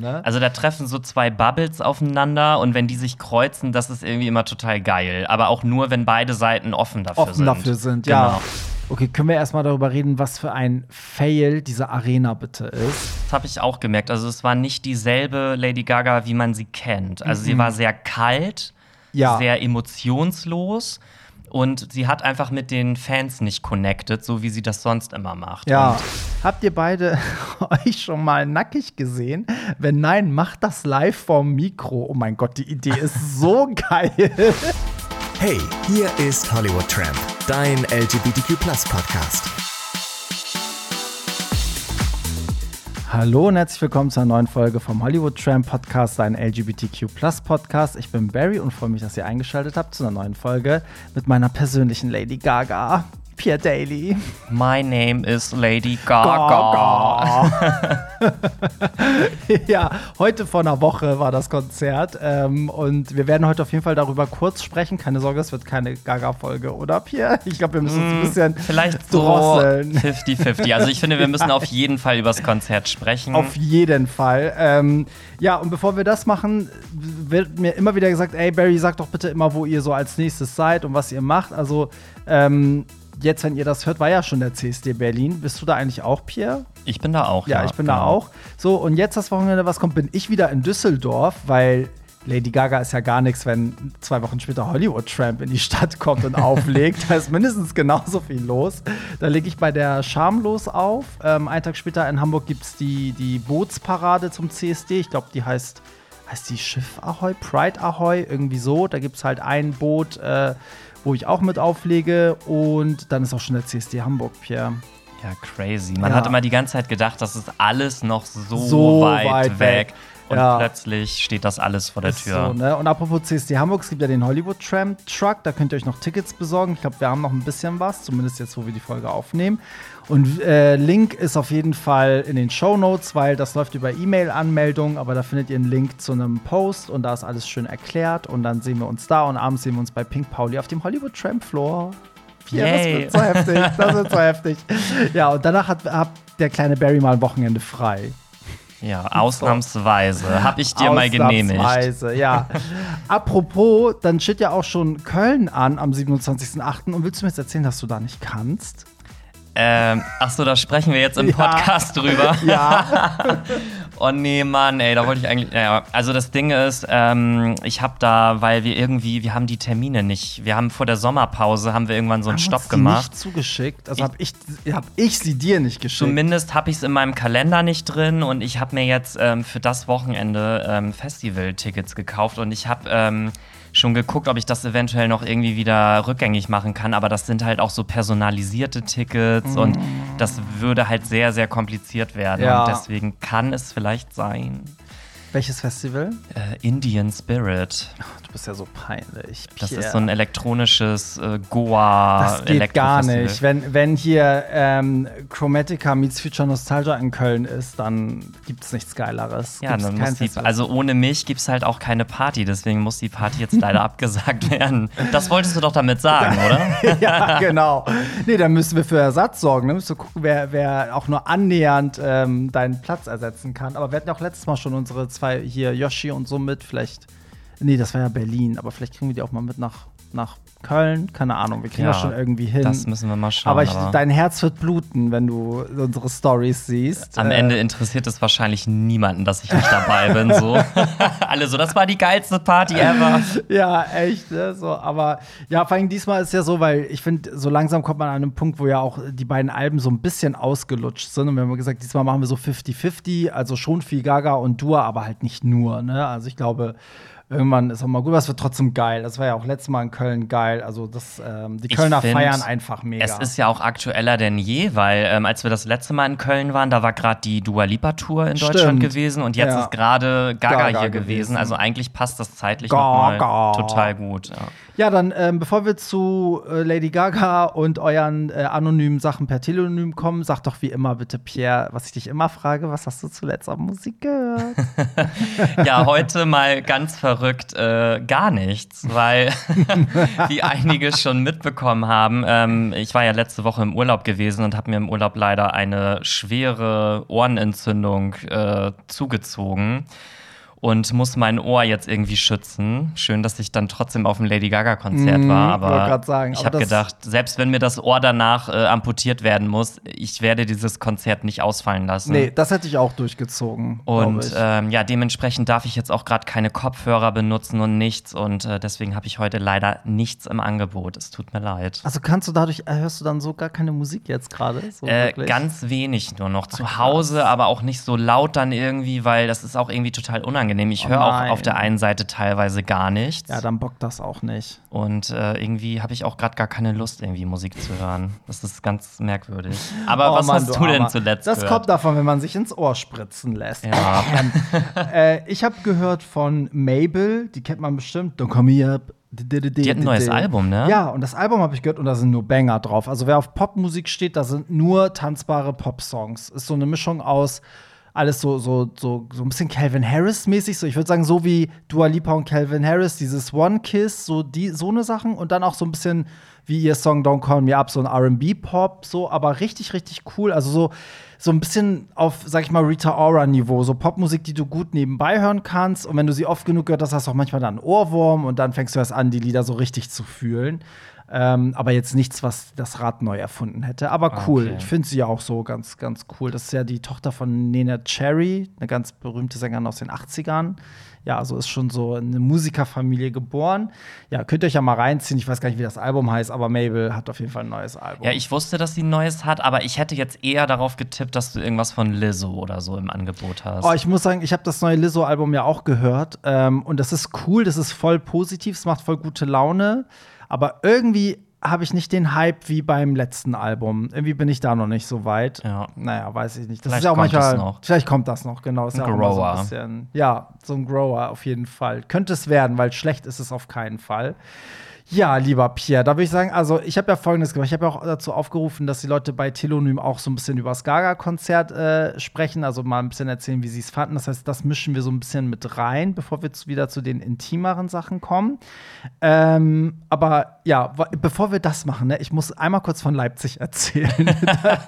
Ja, ne? also da treffen so zwei Bubbles aufeinander und wenn die sich kreuzen, das ist irgendwie immer total geil. Aber auch nur, wenn beide Seiten offen dafür offen sind. dafür sind, ja. Genau. Okay, können wir erstmal darüber reden, was für ein Fail diese Arena bitte ist? Das habe ich auch gemerkt. Also es war nicht dieselbe Lady Gaga, wie man sie kennt. Also sie war sehr kalt, Mhm. Ja. sehr emotionslos und sie hat einfach mit den Fans nicht connected, so wie sie das sonst immer macht. Ja. Und Habt ihr beide euch schon mal nackig gesehen? Wenn nein, macht das live vorm Mikro. Oh mein Gott, die Idee ist so geil. Hey, hier ist Hollywood Tramp, dein LGBTQ Podcast. Hallo und herzlich willkommen zu einer neuen Folge vom Hollywood Tramp Podcast, ein LGBTQ Podcast. Ich bin Barry und freue mich, dass ihr eingeschaltet habt zu einer neuen Folge mit meiner persönlichen Lady Gaga, Pierre Daly. My name is Lady Gaga. ja, heute vor einer Woche war das Konzert ähm, und wir werden heute auf jeden Fall darüber kurz sprechen. Keine Sorge, es wird keine Gaga-Folge, oder Pierre? Ich glaube, wir müssen uns ein bisschen Mm, Vielleicht so drosseln. 50-50. Also ich finde, wir müssen auf jeden Fall über das Konzert sprechen. Auf jeden Fall. Ähm, ja, und bevor wir das machen, wird mir immer wieder gesagt, ey Barry, sag doch bitte immer, wo ihr so als nächstes seid und was ihr macht. Also ähm, jetzt, wenn ihr das hört, war ja schon der CSD Berlin. Bist du da eigentlich auch, Pierre? ich bin da auch. Ja, ich bin da genau. auch. So, und jetzt das Wochenende, was kommt, bin ich wieder in Düsseldorf, weil Lady Gaga ist ja gar nichts, wenn zwei Wochen später Hollywood Tramp in die Stadt kommt und auflegt. Da ist mindestens genauso viel los. Da lege ich bei der Schamlos auf. Ähm, einen Tag später in Hamburg gibt es die, die Bootsparade zum CSD. Ich glaube, die heißt, heißt die Schiff Ahoy, Pride Ahoy, irgendwie so. Da gibt es halt ein Boot, äh, wo ich auch mit auflege. Und dann ist auch schon der CSD Hamburg, Pierre. Ja, crazy. Man Ja. hat immer die ganze Zeit gedacht, das ist alles noch so, So weit, weit weg. weg. Und Ja. plötzlich steht das alles vor der Tür. So, ne? Und apropos CSD Hamburg, es gibt ja den Hollywood Tram Truck, da könnt ihr euch noch Tickets besorgen. Ich glaube, wir haben noch ein bisschen was, zumindest jetzt, wo wir die Folge aufnehmen. Und äh, Link ist auf jeden Fall in den Show Notes, weil das läuft über E-Mail-Anmeldung, aber da findet ihr einen Link zu einem Post und da ist alles schön erklärt. Und dann sehen wir uns da und abends sehen wir uns bei Pink Pauli auf dem Hollywood Tram Floor. Ja, das wird so heftig, das wird so heftig. Ja, und danach hat, hat der kleine Barry mal ein Wochenende frei. Ja, ausnahmsweise. Habe ich dir mal genehmigt. Ausnahmsweise, ja. Apropos, dann steht ja auch schon Köln an am 27.08. Und willst du mir jetzt erzählen, dass du da nicht kannst? Ähm, ach so, da sprechen wir jetzt im Ja. Podcast drüber. Ja. Oh nee, Mann, ey, da wollte ich eigentlich. Ja, also das Ding ist, ähm, ich habe da, weil wir irgendwie, wir haben die Termine nicht. Wir haben vor der Sommerpause haben wir irgendwann so einen Haben Stopp uns die gemacht. nicht zugeschickt. Also habe ich, hab ich sie dir nicht geschickt. Zumindest habe ich es in meinem Kalender nicht drin und ich habe mir jetzt ähm, für das Wochenende ähm, Festival-Tickets gekauft und ich habe ähm, schon geguckt, ob ich das eventuell noch irgendwie wieder rückgängig machen kann, aber das sind halt auch so personalisierte Tickets und das würde halt sehr, sehr kompliziert werden Ja. und deswegen kann es vielleicht sein. Welches Festival? Äh, Indian Spirit. Bist ja so peinlich. Das Pierre. ist so ein elektronisches äh, Goa Das geht gar nicht. Wenn, wenn hier ähm, Chromatica meets Future Nostalgia in Köln ist, dann gibt es nichts Geileres. Ja, Gibt's dann muss die, also ohne mich gibt es halt auch keine Party, deswegen muss die Party jetzt leider abgesagt werden. Das wolltest du doch damit sagen, oder? ja, genau. Nee, dann müssen wir für Ersatz sorgen. Dann müssen wir gucken, wer, wer auch nur annähernd ähm, deinen Platz ersetzen kann. Aber wir hatten ja auch letztes Mal schon unsere zwei hier, Yoshi und so mit. Vielleicht. Nee, das war ja Berlin, aber vielleicht kriegen wir die auch mal mit nach, nach Köln. Keine Ahnung, wir kriegen Ja, das schon irgendwie hin. Das müssen wir mal schauen. aber ich, dein Herz wird bluten, wenn du unsere Stories siehst. am Äh, Ende interessiert es wahrscheinlich niemanden, dass ich nicht dabei bin. So. Alle so, das war die geilste Party ever. Ja, echt, ne? So, aber ja, vor allem diesmal ist ja so, weil ich finde, so langsam kommt man an einen Punkt, wo ja auch die beiden Alben so ein bisschen ausgelutscht sind. Und wir haben gesagt, diesmal machen wir so 50-50, also schon viel Gaga und Dua, aber halt nicht nur, ne? Also ich glaube, irgendwann ist auch mal gut, aber es wird trotzdem geil. Das war ja auch letztes Mal in Köln geil. Also das, ähm, die Kölner find, feiern einfach mega. Es ist ja auch aktueller denn je, weil ähm, als wir das letzte Mal in Köln waren, da war gerade die Dua Lipa Tour in Stimmt. Deutschland gewesen und jetzt Ja. ist gerade Gaga, Gaga hier gewesen. gewesen. Also eigentlich passt das zeitlich Gaga. nochmal total gut. Ja. Ja, dann, ähm, bevor wir zu äh, Lady Gaga und euren äh, anonymen Sachen per Telonym kommen, sag doch wie immer bitte, Pierre, was ich dich immer frage, was hast du zuletzt an Musik gehört? Ja, heute mal ganz verrückt. äh, gar nichts, weil wie einige schon mitbekommen haben, ähm, ich war ja letzte Woche im Urlaub gewesen und habe mir im Urlaub leider eine schwere Ohrenentzündung äh, zugezogen und muss mein Ohr jetzt irgendwie schützen. Schön, dass ich dann trotzdem auf dem Lady Gaga Konzert Mm, war, aber sagen, ich habe gedacht, selbst wenn mir das Ohr danach äh, amputiert werden muss, ich werde dieses Konzert nicht ausfallen lassen. Nee, das hätte ich auch durchgezogen. Und ähm, ja, dementsprechend darf ich jetzt auch gerade keine Kopfhörer benutzen und nichts. Und äh, deswegen habe ich heute leider nichts im Angebot. Es tut mir leid. also kannst du dadurch, äh, hörst du dann so gar keine Musik jetzt gerade? So Äh, ganz wenig nur noch. Zu Hause, aber auch nicht so laut dann irgendwie, weil das ist auch irgendwie total unangenehm. Ich Oh höre auch auf der einen Seite teilweise gar nichts. Ja, dann bockt das auch nicht. und äh, irgendwie habe ich auch gerade gar keine Lust, irgendwie Musik zu hören. Das ist ganz merkwürdig. Aber Oh was Mann, hast du denn Armer. Das zuletzt gehört? kommt davon, wenn man sich ins Ohr spritzen lässt. Ja. äh, ich habe gehört von Mabel, die kennt man bestimmt. Don't call me up. Die Die hat ein neues Album, ne? Ja, und das Album habe ich gehört und da sind nur Banger drauf. Also wer auf Popmusik steht, da sind nur tanzbare Pop-Songs. Ist so eine Mischung aus alles so, so, so, so ein bisschen Calvin Harris-mäßig. So, ich würde sagen, so wie Dua Lipa und Calvin Harris, dieses One Kiss, so die, so eine Sachen. Und dann auch so ein bisschen wie ihr Song Don't Call Me Up, so ein RB-Pop, so, aber richtig, richtig cool. Also so, so ein bisschen auf, sag ich mal, Rita Ora-Niveau. So Popmusik, die du gut nebenbei hören kannst. Und wenn du sie oft genug gehört hast, hast du auch manchmal dann einen Ohrwurm und dann fängst du erst an, die Lieder so richtig zu fühlen. Ähm, aber jetzt nichts, was das Rad neu erfunden hätte. Aber cool. Okay. Ich finde sie ja auch so ganz, ganz cool. Das ist ja die Tochter von Nena Cherry, eine ganz berühmte Sängerin aus den 80ern. Ja, also ist schon so eine Musikerfamilie geboren. Ja, könnt ihr euch ja mal reinziehen. Ich weiß gar nicht, wie das Album heißt, aber Mabel hat auf jeden Fall ein neues Album. Ja, ich wusste, dass sie ein neues hat, aber ich hätte jetzt eher darauf getippt, dass du irgendwas von Lizzo oder so im Angebot hast. Oh, ich muss sagen, ich habe das neue Lizzo-Album ja auch gehört. Ähm, und das ist cool, das ist voll positiv, es macht voll gute Laune. Aber irgendwie habe ich nicht den Hype wie beim letzten Album. Irgendwie bin ich da noch nicht so weit. Ja. Naja, weiß ich nicht. Das Vielleicht ist ja auch kommt manchmal. das noch. Vielleicht kommt das noch, genau. Ist Ein ja auch immer so Grower. ein bisschen, ja, so ein Grower auf jeden Fall. Könnte es werden, weil schlecht ist es auf keinen Fall. Ja, lieber Pierre, da würde ich sagen, also ich habe ja Folgendes gemacht. Ich habe ja auch dazu aufgerufen, dass die Leute bei Telonym auch so ein bisschen über das Gaga-Konzert äh, sprechen, also mal ein bisschen erzählen, wie sie es fanden. Das heißt, das mischen wir so ein bisschen mit rein, bevor wir zu, wieder zu den intimeren Sachen kommen. Ähm, aber ja, bevor wir das machen, ne, ich muss einmal kurz von Leipzig erzählen.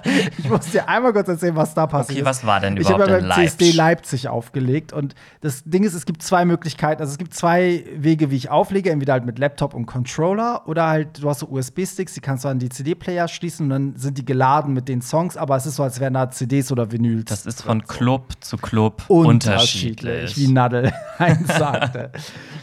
ich muss dir einmal kurz erzählen, was da passiert Okay, was war denn Ich habe überhaupt ja beim CSD Leipzig? Leipzig aufgelegt und das Ding ist, es gibt zwei Möglichkeiten. Also es gibt zwei Wege, wie ich auflege. Entweder halt mit Laptop und Controller oder halt, du hast so USB-Sticks, die kannst du an die CD-Player schließen und dann sind die geladen mit den Songs, aber es ist so, als wären da CDs oder Vinyls. das ist von Club zu Club unterschiedlich, unterschiedlich. wie Nadel eins sagte.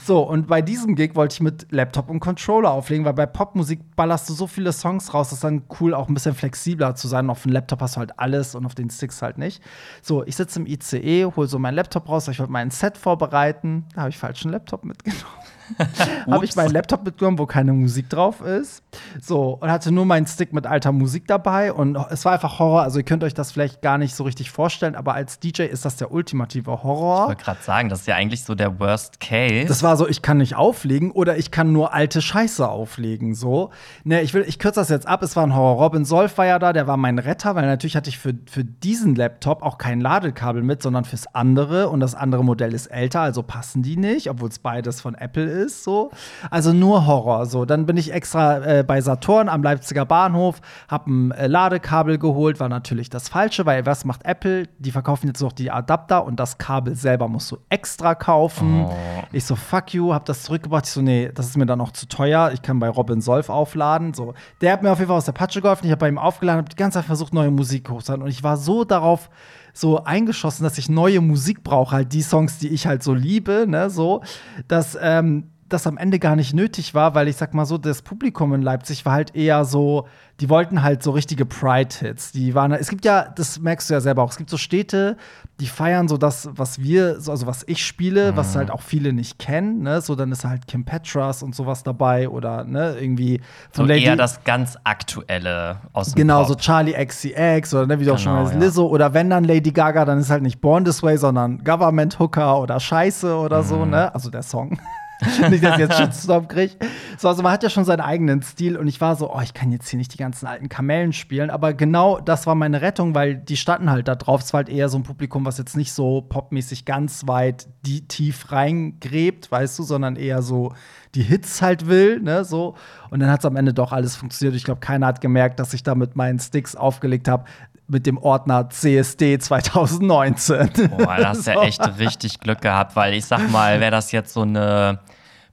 so, und bei diesem Gig wollte ich mit Laptop und Controller auflegen, weil bei Popmusik ballerst du so viele Songs raus, das ist dann cool, auch ein bisschen flexibler zu sein. Auf dem Laptop hast du halt alles und auf den Sticks halt nicht. So, ich sitze im ICE, hole so meinen Laptop raus, ich wollte mein Set vorbereiten. Da habe ich falschen Laptop mitgenommen. habe ich meinen Laptop mitgenommen, wo keine Musik drauf ist. So, und hatte nur meinen Stick mit alter Musik dabei. Und es war einfach Horror. Also, ihr könnt euch das vielleicht gar nicht so richtig vorstellen, aber als DJ ist das der ultimative Horror. Ich wollte gerade sagen, das ist ja eigentlich so der Worst Case. Das war so, ich kann nicht auflegen oder ich kann nur alte Scheiße auflegen. So. Ne, ich will, ich kürze das jetzt ab. Es war ein Horror. Robin Solf war ja da, der war mein Retter, weil natürlich hatte ich für, für diesen Laptop auch kein Ladekabel mit, sondern fürs andere. Und das andere Modell ist älter, also passen die nicht, obwohl es beides von Apple ist. So. Also nur Horror. So. Dann bin ich extra äh, bei Saturn am Leipziger Bahnhof, hab ein äh, Ladekabel geholt, war natürlich das Falsche, weil was macht Apple? Die verkaufen jetzt noch die Adapter und das Kabel selber musst du extra kaufen. Oh. Ich so, fuck you, hab das zurückgebracht. Ich so, nee, das ist mir dann noch zu teuer. Ich kann bei Robin Solf aufladen. So, der hat mir auf jeden Fall aus der Patsche geholfen. Ich habe bei ihm aufgeladen, habe die ganze Zeit versucht, neue Musik hochzuladen. Und ich war so darauf so eingeschossen, dass ich neue Musik brauche, halt die Songs, die ich halt so liebe, ne, so, dass ähm, das am Ende gar nicht nötig war, weil ich sag mal so, das Publikum in Leipzig war halt eher so, die wollten halt so richtige Pride-Hits. Die waren, es gibt ja, das merkst du ja selber auch, es gibt so Städte, die feiern so das, was wir, so- also was ich spiele, was halt auch viele nicht kennen, ne? So, dann ist halt Kim Petras und sowas dabei oder ne, irgendwie so von Lady eher das ganz Aktuelle aus dem Genau, Pop. so Charlie XCX oder ne, wie du auch schon Genau, weißt, ja. Lizzo oder wenn dann Lady Gaga, dann ist halt nicht Born This Way, sondern Government Hooker oder Scheiße oder Mhm. so, ne? Also der Song. nicht, dass ich jetzt Shitstorm kriege. So, also man hat ja schon seinen eigenen Stil und ich war so, oh, ich kann jetzt hier nicht die ganzen alten Kamellen spielen. Aber genau das war meine Rettung, weil die standen halt da drauf. Es war halt eher so ein Publikum, was jetzt nicht so popmäßig ganz weit die tief reingräbt, weißt du, sondern eher so die Hits halt will, ne, so. Und dann hat es am Ende doch alles funktioniert. Ich glaube, keiner hat gemerkt, dass ich da mit meinen Sticks aufgelegt habe mit dem Ordner CSD 2019. Boah, da hast du ja echt richtig Glück gehabt, weil ich sag mal, wäre das jetzt so eine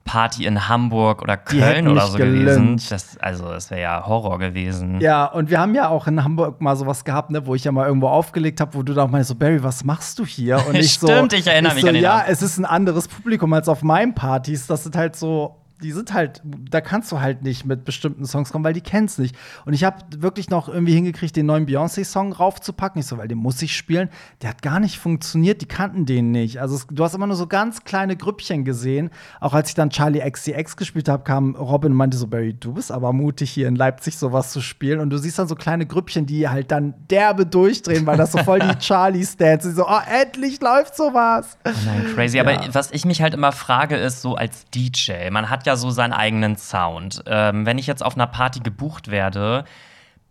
Party in Hamburg oder Köln oder so gewesen. Das, also, das wäre ja Horror gewesen. Ja, und wir haben ja auch in Hamburg mal sowas gehabt, ne, wo ich ja mal irgendwo aufgelegt habe, wo du da auch mal so, Barry, was machst du hier? Und ich Stimmt, so, ich erinnere ich mich so, an den Ja, Abend. es ist ein anderes Publikum als auf meinen Partys. Das sind halt so die sind halt, da kannst du halt nicht mit bestimmten Songs kommen, weil die kennst nicht. Und ich habe wirklich noch irgendwie hingekriegt, den neuen Beyoncé-Song raufzupacken. Ich so, weil den muss ich spielen. Der hat gar nicht funktioniert, die kannten den nicht. Also es, du hast immer nur so ganz kleine Grüppchen gesehen. Auch als ich dann Charlie XCX gespielt habe, kam Robin und meinte so, Barry, du bist aber mutig, hier in Leipzig sowas zu spielen. Und du siehst dann so kleine Grüppchen, die halt dann derbe durchdrehen, weil das so voll die Charlie-Stance ist. So, oh, endlich läuft sowas. Oh nein, crazy. Ja. Aber was ich mich halt immer frage, ist so als DJ, man hat ja so seinen eigenen Sound. Ähm, wenn ich jetzt auf einer Party gebucht werde,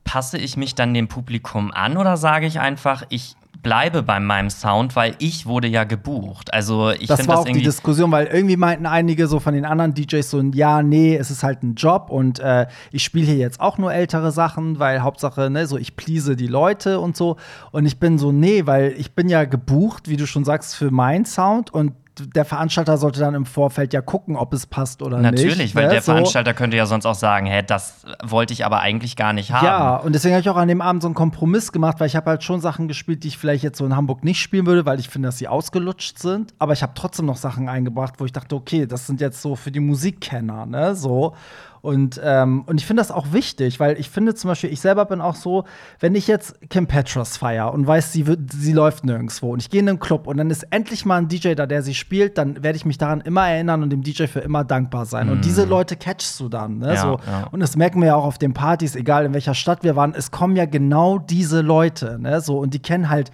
passe ich mich dann dem Publikum an oder sage ich einfach, ich bleibe bei meinem Sound, weil ich wurde ja gebucht. Also ich das finde war das auch die Diskussion, weil irgendwie meinten einige so von den anderen DJs so, ja, nee, es ist halt ein Job und äh, ich spiele hier jetzt auch nur ältere Sachen, weil Hauptsache, ne, so ich please die Leute und so. Und ich bin so, nee, weil ich bin ja gebucht, wie du schon sagst, für meinen Sound und der Veranstalter sollte dann im Vorfeld ja gucken, ob es passt oder nicht. Natürlich, weil ne? der So. Veranstalter könnte ja sonst auch sagen, hä, das wollte ich aber eigentlich gar nicht haben. Ja, und deswegen habe ich auch an dem Abend so einen Kompromiss gemacht, weil ich habe halt schon Sachen gespielt, die ich vielleicht jetzt so in Hamburg nicht spielen würde, weil ich finde, dass sie ausgelutscht sind. Aber ich habe trotzdem noch Sachen eingebracht, wo ich dachte, okay, das sind jetzt so für die Musikkenner, ne? So. Und, ähm, und ich finde das auch wichtig, weil ich finde zum Beispiel, ich selber bin auch so, wenn ich jetzt Kim Petras feier und weiß, sie, wird, sie läuft nirgendwo und ich gehe in einen Club und dann ist endlich mal ein DJ da, der sie spielt, dann werde ich mich daran immer erinnern und dem DJ für immer dankbar sein. Und diese Leute catchst du dann, ne? Ja, so. ja. Und das merken wir ja auch auf den Partys, egal in welcher Stadt wir waren, es kommen ja genau diese Leute, ne? So, und die kennen halt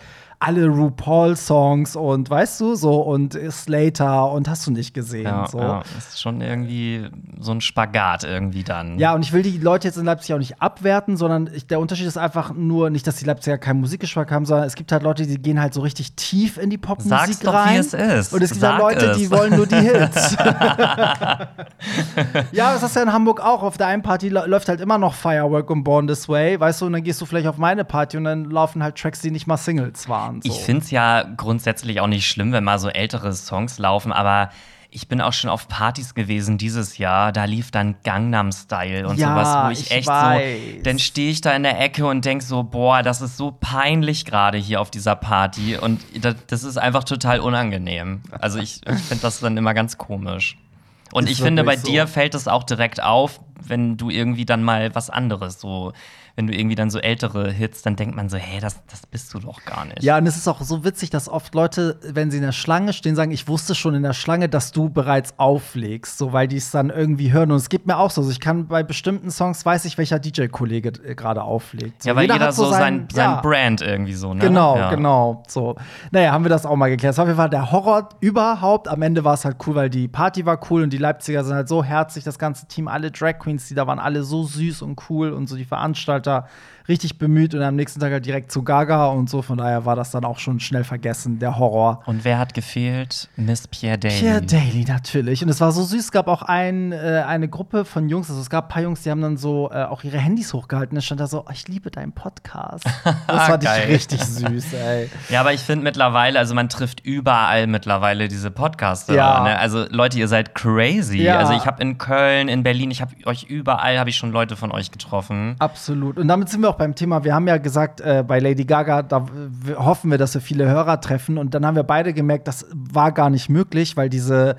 alle RuPaul-Songs und weißt du, so und Slater und hast du nicht gesehen. Ja, so. ja, das ist schon irgendwie so ein Spagat irgendwie dann. Ja, und ich will die Leute jetzt in Leipzig auch nicht abwerten, sondern ich, der Unterschied ist einfach nur nicht, dass die Leipziger keinen Musikgeschmack haben, sondern es gibt halt Leute, die gehen halt so richtig tief in die Popmusik Sag's doch, rein. wie es ist. Und es gibt Sag halt Leute, es. die wollen nur die Hits. ja, das hast du ja in Hamburg auch. Auf der einen Party lä- läuft halt immer noch Firework und Born This Way, weißt du, und dann gehst du vielleicht auf meine Party und dann laufen halt Tracks, die nicht mal Singles waren. So. Ich finde es ja grundsätzlich auch nicht schlimm, wenn mal so ältere Songs laufen, aber ich bin auch schon auf Partys gewesen dieses Jahr, da lief dann Gangnam Style und Ja, sowas, wo ich, ich echt weiß. so, dann stehe ich da in der Ecke und denk so, boah, das ist so peinlich gerade hier auf dieser Party und das, das ist einfach total unangenehm. Also ich, ich finde das dann immer ganz komisch. Und Ist ich finde, bei so. dir fällt es auch direkt auf, wenn du irgendwie dann mal was anderes so, wenn du irgendwie dann so ältere Hits, dann denkt man so, hey, das, das bist du doch gar nicht. Ja, und es ist auch so witzig, dass oft Leute, wenn sie in der Schlange stehen, sagen, ich wusste schon in der Schlange, dass du bereits auflegst, so weil die es dann irgendwie hören. Und es geht mir auch so. Also ich kann bei bestimmten Songs weiß ich, welcher DJ-Kollege äh, gerade auflegt. So, Ja, weil jeder, hat so sein, sein ja. Brand irgendwie so, ne? Genau, ja. genau. So. Naja, haben wir das auch mal geklärt. Das war auf jeden Fall der Horror überhaupt. Am Ende war es halt cool, weil die Party war cool und die Leipziger sind halt so herzlich, das ganze Team, alle Drag Queens, die da waren, alle so süß und cool und so die за richtig bemüht und am nächsten Tag halt direkt zu Gaga und so. Von daher war das dann auch schon schnell vergessen, der Horror. Und wer hat gefehlt? Miss Pierre Daly. Pierre Daly, natürlich. Und es war so süß. Es gab auch ein, äh, eine Gruppe von Jungs, also es gab ein paar Jungs, die haben dann so äh, auch ihre Handys hochgehalten. Da stand da so, oh, ich liebe deinen Podcast. Das fand ich richtig süß, ey. Ja, aber ich finde mittlerweile, also man trifft überall mittlerweile diese Podcaster. Ja. Ne? Also Leute, ihr seid crazy. Ja. Also ich habe in Köln, in Berlin, ich habe euch überall, habe ich schon Leute von euch getroffen. Absolut. Und damit sind wir auch beim Thema. Wir haben ja gesagt, äh, bei Lady Gaga, da hoffen wir, dass wir viele Hörer treffen. Und dann haben wir beide gemerkt, das war gar nicht möglich, weil diese.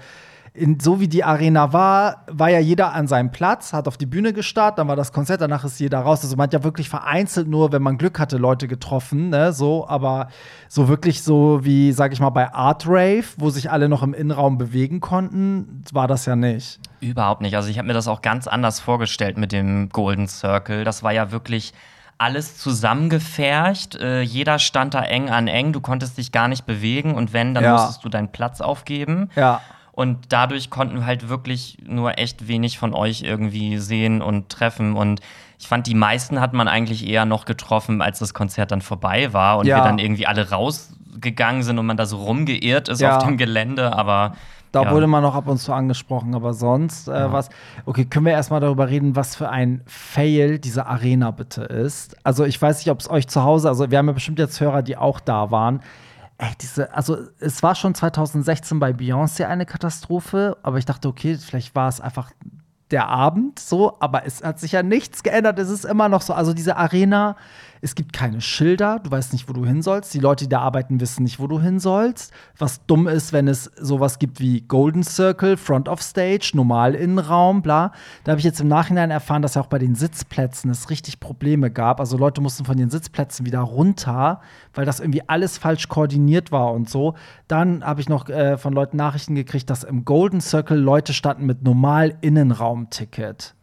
In, so wie die Arena war, war ja jeder an seinem Platz, hat auf die Bühne gestartet, dann war das Konzert, danach ist jeder raus. Also man hat ja wirklich vereinzelt nur, wenn man Glück hatte, Leute getroffen, ne, so, aber so wirklich so wie, sag ich mal, bei Art Rave, wo sich alle noch im Innenraum bewegen konnten, war das ja nicht. Überhaupt nicht. Also ich habe mir das auch ganz anders vorgestellt mit dem Golden Circle. Das war ja wirklich alles zusammengefercht. Äh, jeder stand da eng an eng. Du konntest dich gar nicht bewegen und wenn, dann Ja. musstest du deinen Platz aufgeben. Ja. Und dadurch konnten wir halt wirklich nur echt wenig von euch irgendwie sehen und treffen. Und ich fand, die meisten hat man eigentlich eher noch getroffen, als das Konzert dann vorbei war und Ja. wir dann irgendwie alle rausgegangen sind und man da so rumgeirrt ist Ja. auf dem Gelände. Aber Da ja. wurde man noch ab und zu angesprochen, aber sonst äh, was. Okay, können wir erstmal darüber reden, was für ein Fail diese Arena bitte ist? Also, ich weiß nicht, ob es euch zu Hause, also wir haben ja bestimmt jetzt Hörer, die auch da waren. Ey, diese, also es war schon 2016 bei Beyoncé eine Katastrophe, aber ich dachte, okay, vielleicht war es einfach der Abend so, aber es hat sich ja nichts geändert. Es ist immer noch so. Also diese Arena, es gibt keine Schilder, du weißt nicht, wo du hin sollst. Die Leute, die da arbeiten, wissen nicht, wo du hin sollst. Was dumm ist, wenn es sowas gibt wie Golden Circle, Front of Stage, Normalinnenraum, bla. Da habe ich jetzt im Nachhinein erfahren, dass ja auch bei den Sitzplätzen es richtig Probleme gab. Also Leute mussten von den Sitzplätzen wieder runter, weil das irgendwie alles falsch koordiniert war und so. Dann habe ich noch äh, von Leuten Nachrichten gekriegt, dass im Golden Circle Leute standen mit Normal-Innenraum-Ticket.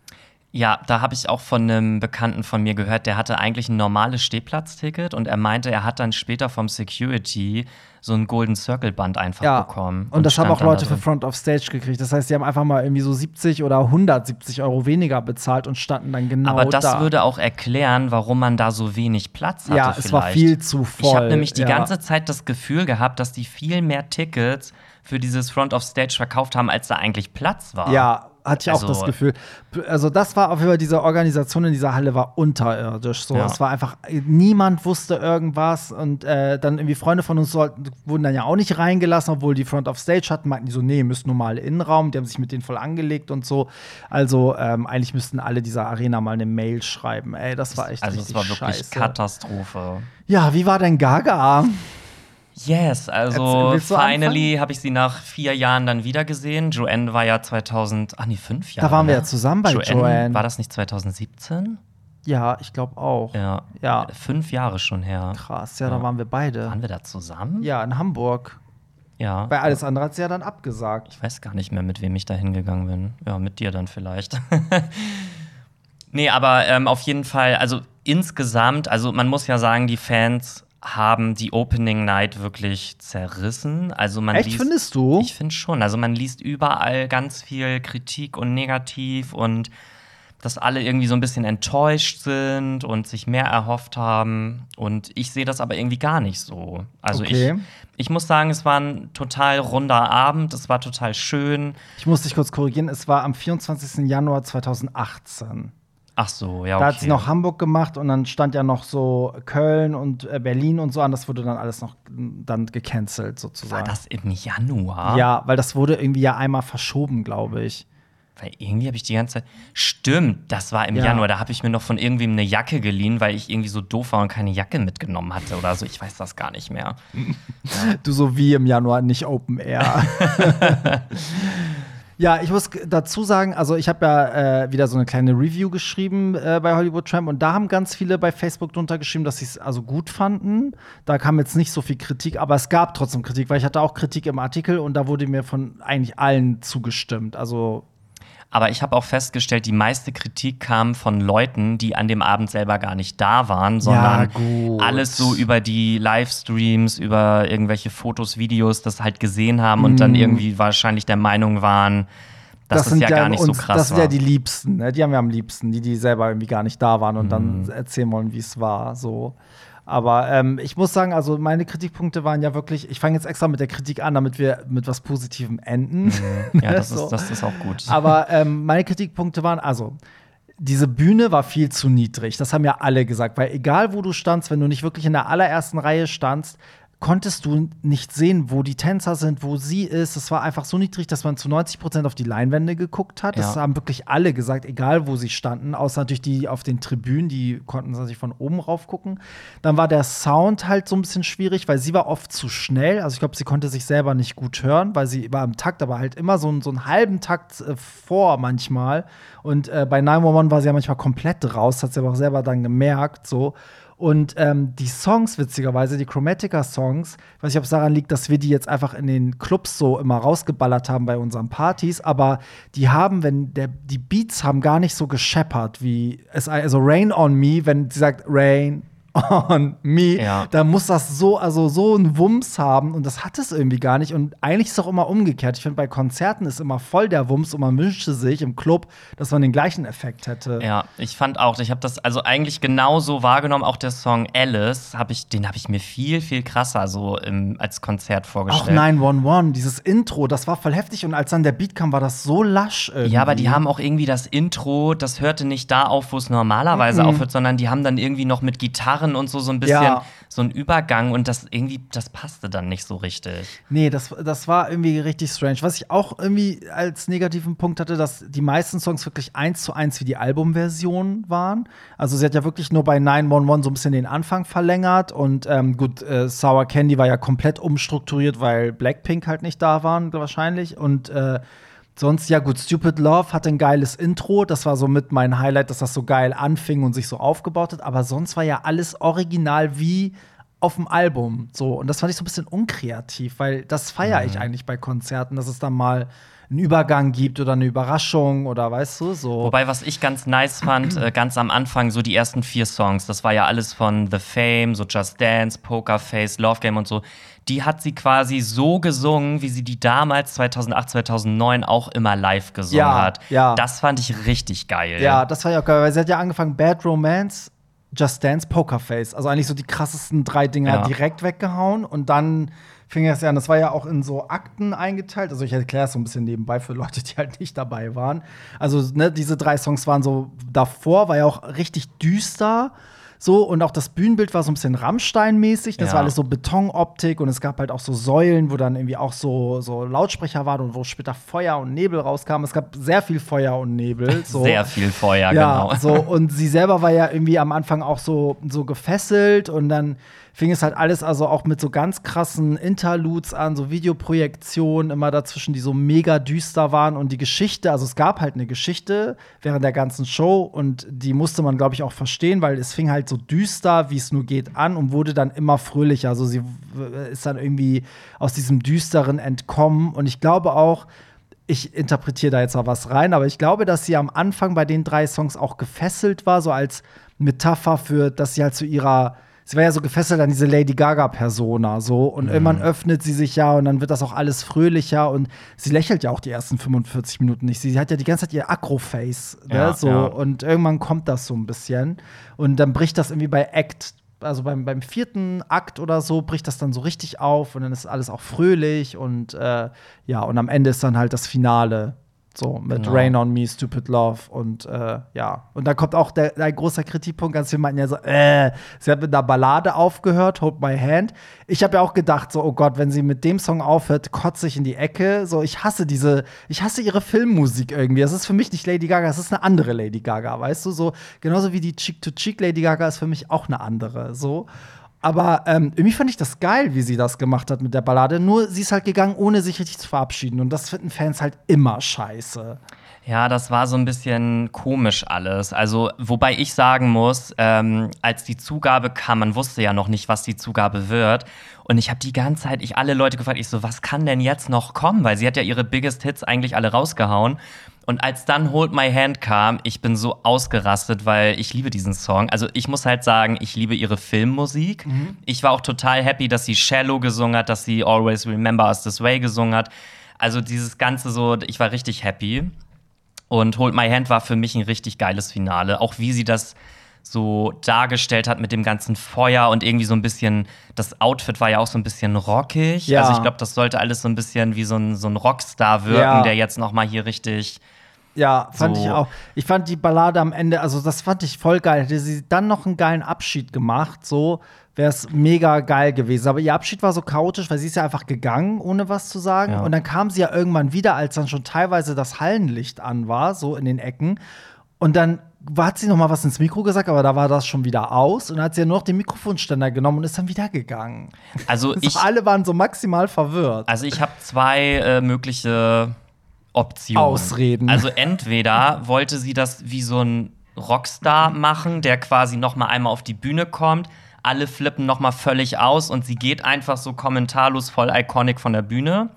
Ja, da habe ich auch von einem Bekannten von mir gehört, der hatte eigentlich ein normales Stehplatzticket und er meinte, er hat dann später vom Security so ein Golden Circle Band einfach bekommen. Und, das haben auch Leute da für. Front of Stage gekriegt. Das heißt, sie haben einfach mal irgendwie so 70 oder 170 Euro weniger bezahlt und standen dann genau Aber das da. würde auch erklären, warum man da so wenig Platz hatte. ja, vielleicht. es war viel zu voll. Ich habe nämlich die ja. ganze Zeit das Gefühl gehabt, dass die viel mehr Tickets für dieses Front of Stage verkauft haben, als da eigentlich Platz war. Ja, hatte ich auch Also- das Gefühl. Also, das war auf jeden Fall, diese Organisation in dieser Halle war unterirdisch. So. Ja. Es war einfach, niemand wusste irgendwas. Und äh, dann irgendwie Freunde von uns sollten, wurden dann ja auch nicht reingelassen, obwohl die Front of Stage hatten, meinten die so, nee, müsst normal Innenraum. Die haben sich mit denen voll angelegt und so. Also, ähm, eigentlich müssten alle dieser Arena mal eine Mail schreiben. Ey, das war echt Also es war wirklich scheiße. Katastrophe. Ja, wie war denn Gaga? Yes, also finally habe ich sie nach vier Jahren dann wieder gesehen. Joanne war ja 2000, ach nee, fünf Jahre. Da waren wir ja zusammen bei Joanne. War das nicht 2017? Ja, ich glaube auch. Ja. Ja. Fünf Jahre schon her. Krass, ja, da Ja. waren wir beide. Waren wir da zusammen? Ja, in Hamburg. Ja. Bei alles andere hat sie ja dann abgesagt. Ich weiß gar nicht mehr, mit wem ich da hingegangen bin. Ja, mit dir dann vielleicht. nee, aber ähm, auf jeden Fall, also insgesamt, also man muss ja sagen, die Fans haben die Opening Night wirklich zerrissen. Also man Echt, liest, findest du? Ich finde schon. Also man liest überall ganz viel Kritik und Negativ und dass alle irgendwie so ein bisschen enttäuscht sind und sich mehr erhofft haben. Und ich sehe das aber irgendwie gar nicht so. Also Okay. ich, ich muss sagen, es war ein total runder Abend, es war total schön. Ich muss dich kurz korrigieren, es war am 24. Januar 2018. Ach so, ja, okay. Da hat sie noch Hamburg gemacht und dann stand ja noch so Köln und äh, Berlin und so an. Das wurde dann alles noch dann gecancelt sozusagen. War das im Januar? Ja, weil das wurde irgendwie ja einmal verschoben, glaube ich. Weil irgendwie habe ich die ganze Zeit. Stimmt, das war im Ja. Januar. Da habe ich mir noch von irgendwem eine Jacke geliehen, weil ich irgendwie so doof war und keine Jacke mitgenommen hatte oder so. Ich weiß das gar nicht mehr. Du so wie im Januar, nicht Open Air. ja, ich muss dazu sagen, also ich habe ja äh, wieder so eine kleine Review geschrieben äh, bei Hollywood Tramp und da haben ganz viele bei Facebook drunter geschrieben, dass sie es also gut fanden. Da kam jetzt nicht so viel Kritik, aber es gab trotzdem Kritik, weil ich hatte auch Kritik im Artikel und da wurde mir von eigentlich allen zugestimmt. Also Aber ich habe auch festgestellt, die meiste Kritik kam von Leuten, die an dem Abend selber gar nicht da waren, sondern gut. alles so über die Livestreams, über irgendwelche Fotos, Videos das halt gesehen haben und dann irgendwie wahrscheinlich der Meinung waren, dass das, ja gar nicht so krass Das sind war. ja die Liebsten, ne? die haben wir am liebsten, die, die selber irgendwie gar nicht da waren und Mhm. dann erzählen wollen, wie es war. So. Aber ähm, ich muss sagen, also meine Kritikpunkte waren ja wirklich, ich fange jetzt extra mit der Kritik an, damit wir mit was Positivem enden. ja, das, So. ist, das ist auch gut. Aber ähm, meine Kritikpunkte waren, also, diese Bühne war viel zu niedrig. Das haben ja alle gesagt, weil egal wo du standst, wenn du nicht wirklich in der allerersten Reihe standst, konntest du nicht sehen, wo die Tänzer sind, wo sie ist. Es war einfach so niedrig, dass man zu 90 Prozent auf die Leinwände geguckt hat. Das Ja. haben wirklich alle gesagt, egal wo sie standen, außer natürlich die auf den Tribünen, die konnten natürlich von oben rauf gucken. Dann war der Sound halt so ein bisschen schwierig, weil sie war oft zu schnell. Also ich glaube, sie konnte sich selber nicht gut hören, weil sie war im Takt, aber halt immer so, einen- so einen halben Takt äh, vor manchmal. Und äh, bei 911 war sie ja manchmal komplett raus, hat sie aber auch selber dann gemerkt, so. Und ähm, die Songs, witzigerweise, die Chromatica-Songs, ich weiß nicht, ob es daran liegt, dass wir die jetzt einfach in den Clubs so immer rausgeballert haben bei unseren Partys, aber die haben, wenn der, die Beats haben gar nicht so gescheppert wie also Rain on Me, wenn sie sagt Rain on Me, Ja. da muss das so, also so einen Wumms haben und das hat es irgendwie gar nicht. Und eigentlich ist es auch immer umgekehrt. Ich finde, bei Konzerten ist immer voll der Wumms und man wünschte sich im Club, dass man den gleichen Effekt hätte. Ja, ich fand auch, ich habe das also eigentlich genauso wahrgenommen. Auch der Song Alice, hab ich, den habe ich mir viel, viel krasser so im, als Konzert Auch vorgestellt. 911, dieses Intro, das war voll heftig und als dann der Beat kam, war das so lasch irgendwie. Ja, aber die haben auch irgendwie das Intro, das hörte nicht da auf, wo es normalerweise aufhört, sondern die haben dann irgendwie noch mit Gitarren und so so ein bisschen Ja. so ein Übergang und das irgendwie, das passte dann nicht so richtig. Nee, das, das war irgendwie richtig strange. Was ich auch irgendwie als negativen Punkt hatte, dass die meisten Songs wirklich eins zu eins wie die Albumversion waren. Also sie hat ja wirklich nur bei 911 so ein bisschen den Anfang verlängert und ähm, gut, äh, Sour Candy war ja komplett umstrukturiert, weil Blackpink halt nicht da waren wahrscheinlich und äh, Sonst, ja gut, Stupid Love hatte ein geiles Intro. Das war so mit mein Highlight, dass das so geil anfing und sich so aufgebaut hat. Aber sonst war ja alles original wie auf dem Album. So. Und das fand ich so ein bisschen unkreativ, weil das feiere ich eigentlich bei Konzerten, dass es dann mal einen Übergang gibt oder eine Überraschung oder weißt du, so. Wobei, was ich ganz nice fand, äh, ganz am Anfang, so die ersten vier Songs, das war ja alles von The Fame, so Just Dance, Poker Face, Love Game und so. Die hat sie quasi so gesungen, wie sie die damals 2008, 2009 auch immer live gesungen Ja, hat. ja. Das fand ich richtig geil. Ja, das war ja auch geil, weil sie hat ja angefangen Bad Romance, Just Dance, Pokerface. Also eigentlich so die krassesten drei Dinger Ja. direkt weggehauen und dann fing es ja an. Das war ja auch in so Akten eingeteilt. Also ich erkläre es so ein bisschen nebenbei für Leute, die halt nicht dabei waren. Also ne, diese drei Songs waren so davor, war ja auch richtig düster. So, und auch das Bühnenbild war so ein bisschen Rammstein-mäßig. Das Ja. war alles so Betonoptik und es gab halt auch so Säulen, wo dann irgendwie auch so, so Lautsprecher waren und wo später Feuer und Nebel rauskam. Es gab sehr viel Feuer und Nebel. So. Sehr viel Feuer, Ja, genau. so und sie selber war ja irgendwie am Anfang auch so, so gefesselt und dann fing es halt alles also auch mit so ganz krassen Interludes an, so Videoprojektionen immer dazwischen, die so mega düster waren und die Geschichte, also es gab halt eine Geschichte während der ganzen Show und die musste man glaube ich auch verstehen, weil es fing halt so düster, wie es nur geht an und wurde dann immer fröhlicher. Also sie ist dann irgendwie aus diesem düsteren entkommen und ich glaube auch ich interpretiere da jetzt auch was rein, aber ich glaube, dass sie am Anfang bei den drei Songs auch gefesselt war, so als Metapher für, dass sie halt zu ihrer Sie war ja so gefesselt an diese Lady Gaga-Persona, so. Und irgendwann öffnet sie sich ja und dann wird das auch alles fröhlicher und sie lächelt ja auch die ersten 45 Minuten nicht. Sie hat ja die ganze Zeit ihr Acro-Face, ne? Ja, so. ja. Und irgendwann kommt das so ein bisschen. Und dann bricht das irgendwie bei Act, also beim, beim vierten Akt oder so, bricht das dann so richtig auf und dann ist alles auch fröhlich und äh, ja, und am Ende ist dann halt das Finale. So, mit Genau. Rain on Me, Stupid Love und äh, ja. Und dann kommt auch der, ein großer Kritikpunkt, ganz viele meinten ja so, äh, sie hat mit einer Ballade aufgehört, Hold My Hand. Ich habe ja auch gedacht, so, oh Gott, wenn sie mit dem Song aufhört, kotze ich in die Ecke. So, ich hasse diese, ich hasse ihre Filmmusik irgendwie. Das ist für mich nicht Lady Gaga, das ist eine andere Lady Gaga, weißt du? So, genauso wie die Cheek-to-Cheek Lady Gaga ist für mich auch eine andere. So. Aber ähm, irgendwie fand ich das geil, wie sie das gemacht hat mit der Ballade. Nur sie ist halt gegangen, ohne sich richtig zu verabschieden. Und das finden Fans halt immer scheiße. Ja, das war so ein bisschen komisch alles. Also, wobei ich sagen muss, ähm, als die Zugabe kam, man wusste ja noch nicht, was die Zugabe wird. Und ich habe die ganze Zeit, ich alle Leute gefragt, ich so, was kann denn jetzt noch kommen? Weil sie hat ja ihre Biggest Hits eigentlich alle rausgehauen. Und als dann Hold My Hand kam, ich bin so ausgerastet, weil ich liebe diesen Song. Also ich muss halt sagen, ich liebe ihre Filmmusik. Ich war auch total happy, dass sie Shallow gesungen hat, dass sie Always Remember Us This Way gesungen hat. Also dieses Ganze so, ich war richtig happy. Und Hold My Hand war für mich ein richtig geiles Finale. Auch wie sie das so dargestellt hat mit dem ganzen Feuer und irgendwie so ein bisschen, das Outfit war ja auch so ein bisschen rockig. Ja. Also ich glaube, das sollte alles so ein bisschen wie so ein, so ein Rockstar wirken, Ja. der jetzt noch mal hier richtig Ja, fand So. ich auch. Ich fand die Ballade am Ende, also das fand ich voll geil. Hätte sie dann noch einen geilen Abschied gemacht, so wäre es mega geil gewesen. Aber ihr Abschied war so chaotisch, weil sie ist ja einfach gegangen, ohne was zu sagen. Ja. Und dann kam sie ja irgendwann wieder, als dann schon teilweise das Hallenlicht an war, so in den Ecken. Und dann hat sie noch mal was ins Mikro gesagt, aber da war das schon wieder aus. Und dann hat sie ja nur noch den Mikrofonständer genommen und ist dann wieder gegangen. Also ich, alle waren so maximal verwirrt. also ich habe zwei äh, mögliche Optionen. Ausreden. Also entweder wollte sie das wie so ein Rockstar machen, der quasi noch mal einmal auf die Bühne kommt, alle flippen noch mal völlig aus und sie geht einfach so kommentarlos voll iconic von der Bühne.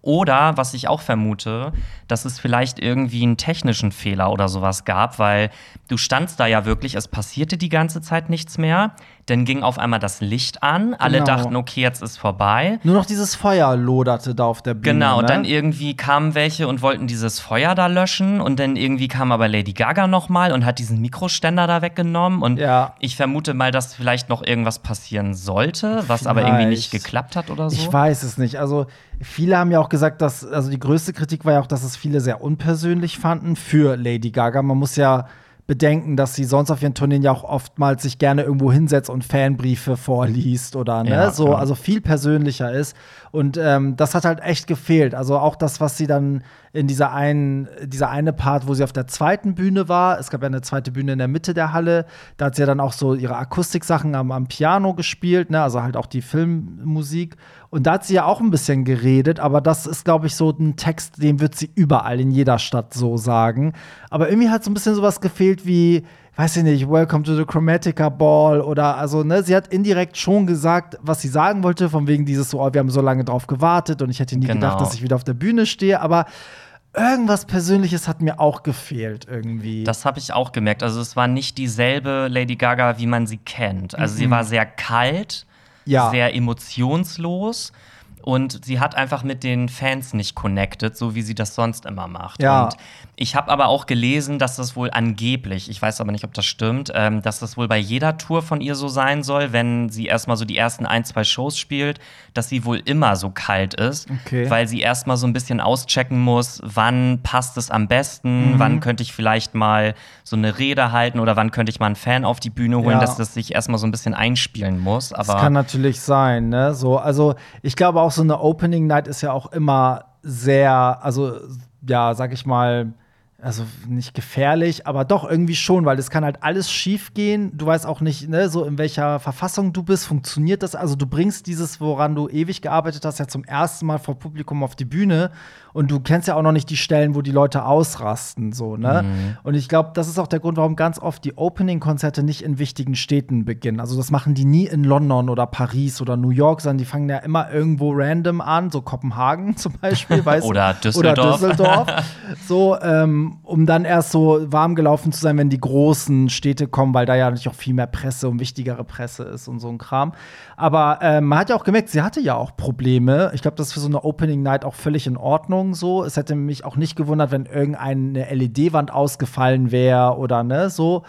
Oder, was ich auch vermute, dass es vielleicht irgendwie einen technischen Fehler oder sowas gab, weil du standst da ja wirklich, es passierte die ganze Zeit nichts mehr. Dann ging auf einmal das Licht an. Alle Genau. dachten, okay, jetzt ist vorbei. Nur noch dieses Feuer loderte da auf der Bühne. Genau, ne? dann irgendwie kamen welche und wollten dieses Feuer da löschen und dann irgendwie kam aber Lady Gaga nochmal und hat diesen Mikroständer da weggenommen und Ja. ich vermute mal, dass vielleicht noch irgendwas passieren sollte, was aber irgendwie nicht Vielleicht. geklappt hat oder so. Ich weiß es nicht. Also, viele haben ja auch gesagt, dass, also die größte Kritik war ja auch, dass es viele sehr unpersönlich fanden für Lady Gaga. Man muss ja bedenken, dass sie sonst auf ihren Tourneen ja auch oftmals sich gerne irgendwo hinsetzt und Fanbriefe vorliest oder ne, Ja, so, ja. also viel persönlicher ist. Und ähm, das hat halt echt gefehlt. Also auch das, was sie dann in dieser einen, dieser eine Part, wo sie auf der zweiten Bühne war, es gab ja eine zweite Bühne in der Mitte der Halle, da hat sie ja dann auch so ihre Akustiksachen am, am Piano gespielt, ne, also halt auch die Filmmusik. Und da hat sie ja auch ein bisschen geredet, aber das ist, glaube ich, so ein Text, den wird sie überall in jeder Stadt so sagen. Aber irgendwie hat so ein bisschen sowas gefehlt wie, weiß ich nicht, Welcome to the Chromatica Ball oder also, ne, sie hat indirekt schon gesagt, was sie sagen wollte, von wegen dieses so, oh, wir haben so lange drauf gewartet und ich hätte nie Genau. gedacht, dass ich wieder auf der Bühne stehe, aber irgendwas Persönliches hat mir auch gefehlt irgendwie. Das habe ich auch gemerkt. Also es war nicht dieselbe Lady Gaga, wie man sie kennt. Also sie war sehr kalt, Mhm. Ja. sehr emotionslos und sie hat einfach mit den Fans nicht connected, so wie sie das sonst immer macht. Ja. Und ich habe aber auch gelesen, dass das wohl angeblich, ich weiß aber nicht, ob das stimmt, ähm, dass das wohl bei jeder Tour von ihr so sein soll, wenn sie erstmal so die ersten ein, zwei Shows spielt, dass sie wohl immer so kalt ist, Okay. weil sie erstmal so ein bisschen auschecken muss, wann passt es am besten, Mhm. wann könnte ich vielleicht mal so eine Rede halten oder wann könnte ich mal einen Fan auf die Bühne holen, Ja. dass das sich erstmal so ein bisschen einspielen muss. Das Aber kann natürlich sein, ne? So, also ich glaube auch so eine Opening Night ist ja auch immer sehr, also ja, sag ich mal, also nicht gefährlich, aber doch irgendwie schon, weil es kann halt alles schief gehen. Du weißt auch nicht, ne, so in welcher Verfassung du bist, funktioniert das? Also du bringst dieses, woran du ewig gearbeitet hast, ja zum ersten Mal vor Publikum auf die Bühne und du kennst ja auch noch nicht die Stellen, wo die Leute ausrasten, so, ne? Und ich glaube, das ist auch der Grund, warum ganz oft die Opening-Konzerte nicht in wichtigen Städten beginnen. Also das machen die nie in London oder Paris oder New York, sondern die fangen ja immer irgendwo random an, so Kopenhagen zum Beispiel, weißt du? Oder Düsseldorf. Oder Düsseldorf. so, ähm, um dann erst so warm gelaufen zu sein, wenn die großen Städte kommen, weil da ja natürlich auch viel mehr Presse und wichtigere Presse ist und so ein Kram. Aber ähm, man hat ja auch gemerkt, sie hatte ja auch Probleme. Ich glaube, das ist für so eine Opening Night auch völlig in Ordnung so. Es hätte mich auch nicht gewundert, wenn irgendeine LED-Wand ausgefallen wäre oder ne, so.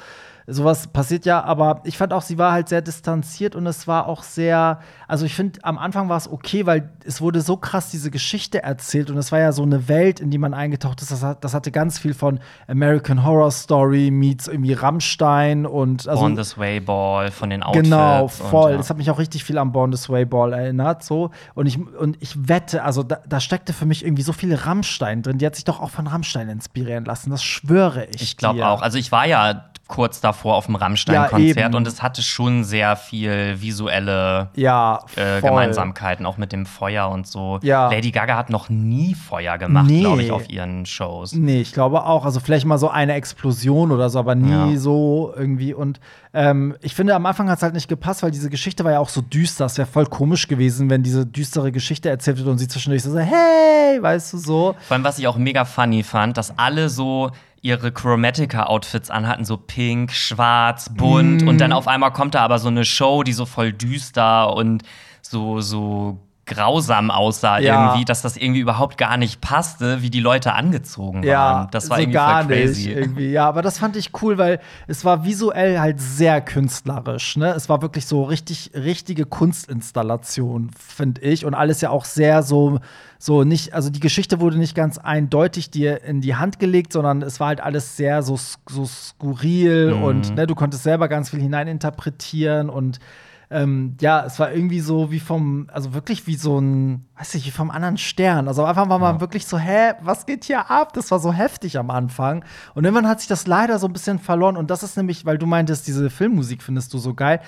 Sowas passiert ja, aber ich fand auch, sie war halt sehr distanziert und es war auch sehr, also ich finde, am Anfang war es okay, weil es wurde so krass diese Geschichte erzählt und es war ja so eine Welt, in die man eingetaucht ist. Das, hat, das hatte ganz viel von American Horror Story meets irgendwie Rammstein und also Born This Way Ball von den Outfits. Genau, und, voll. ja. Das hat mich auch richtig viel an Born This Way Ball erinnert. So. Und, ich, und ich wette, also da, da steckte für mich irgendwie so viel Rammstein drin. Die hat sich doch auch von Rammstein inspirieren lassen. Das schwöre ich. Ich glaube auch. Also ich war ja kurz davor auf dem Ja, Rammstein-Konzert eben. und es hatte schon sehr viel visuelle Ja, äh. Gemeinsamkeiten, auch mit dem Feuer und so. Ja. Lady Gaga hat noch nie Feuer gemacht, Nee. glaube ich, auf ihren Shows. Nee, ich glaube auch. Also vielleicht mal so eine Explosion oder so, aber nie Ja. so irgendwie. Und ähm, ich finde, am Anfang hat es halt nicht gepasst, weil diese Geschichte war ja auch so düster. Es wäre voll komisch gewesen, wenn diese düstere Geschichte erzählt wird und sie zwischendurch so, hey, weißt du so. Vor allem, was ich auch mega funny fand, dass alle so ihre Chromatica-Outfits anhatten, so pink, schwarz, bunt. Und Mhm. dann auf einmal kommt da aber so eine Show, die so voll düster und so, so grausam aussah Ja. irgendwie, dass das irgendwie überhaupt gar nicht passte, wie die Leute angezogen waren. Das war so irgendwie gar crazy. nicht irgendwie. Ja, aber das fand ich cool, weil es war visuell halt sehr künstlerisch. Ne? Es war wirklich so richtig richtige Kunstinstallation, finde ich, und alles ja auch sehr so so nicht. Also die Geschichte wurde nicht ganz eindeutig dir in die Hand gelegt, sondern es war halt alles sehr so so skurril Mhm. und ne, du konntest selber ganz viel hineininterpretieren und ähm, ja, es war irgendwie so wie vom, also wirklich wie so ein, weiß ich, wie vom anderen Stern. Also Anfang war man wirklich so, hä, was geht hier ab? Das war so heftig am Anfang. Und irgendwann hat sich das leider so ein bisschen verloren. Und das ist nämlich, weil du meintest, diese Filmmusik findest du so geil.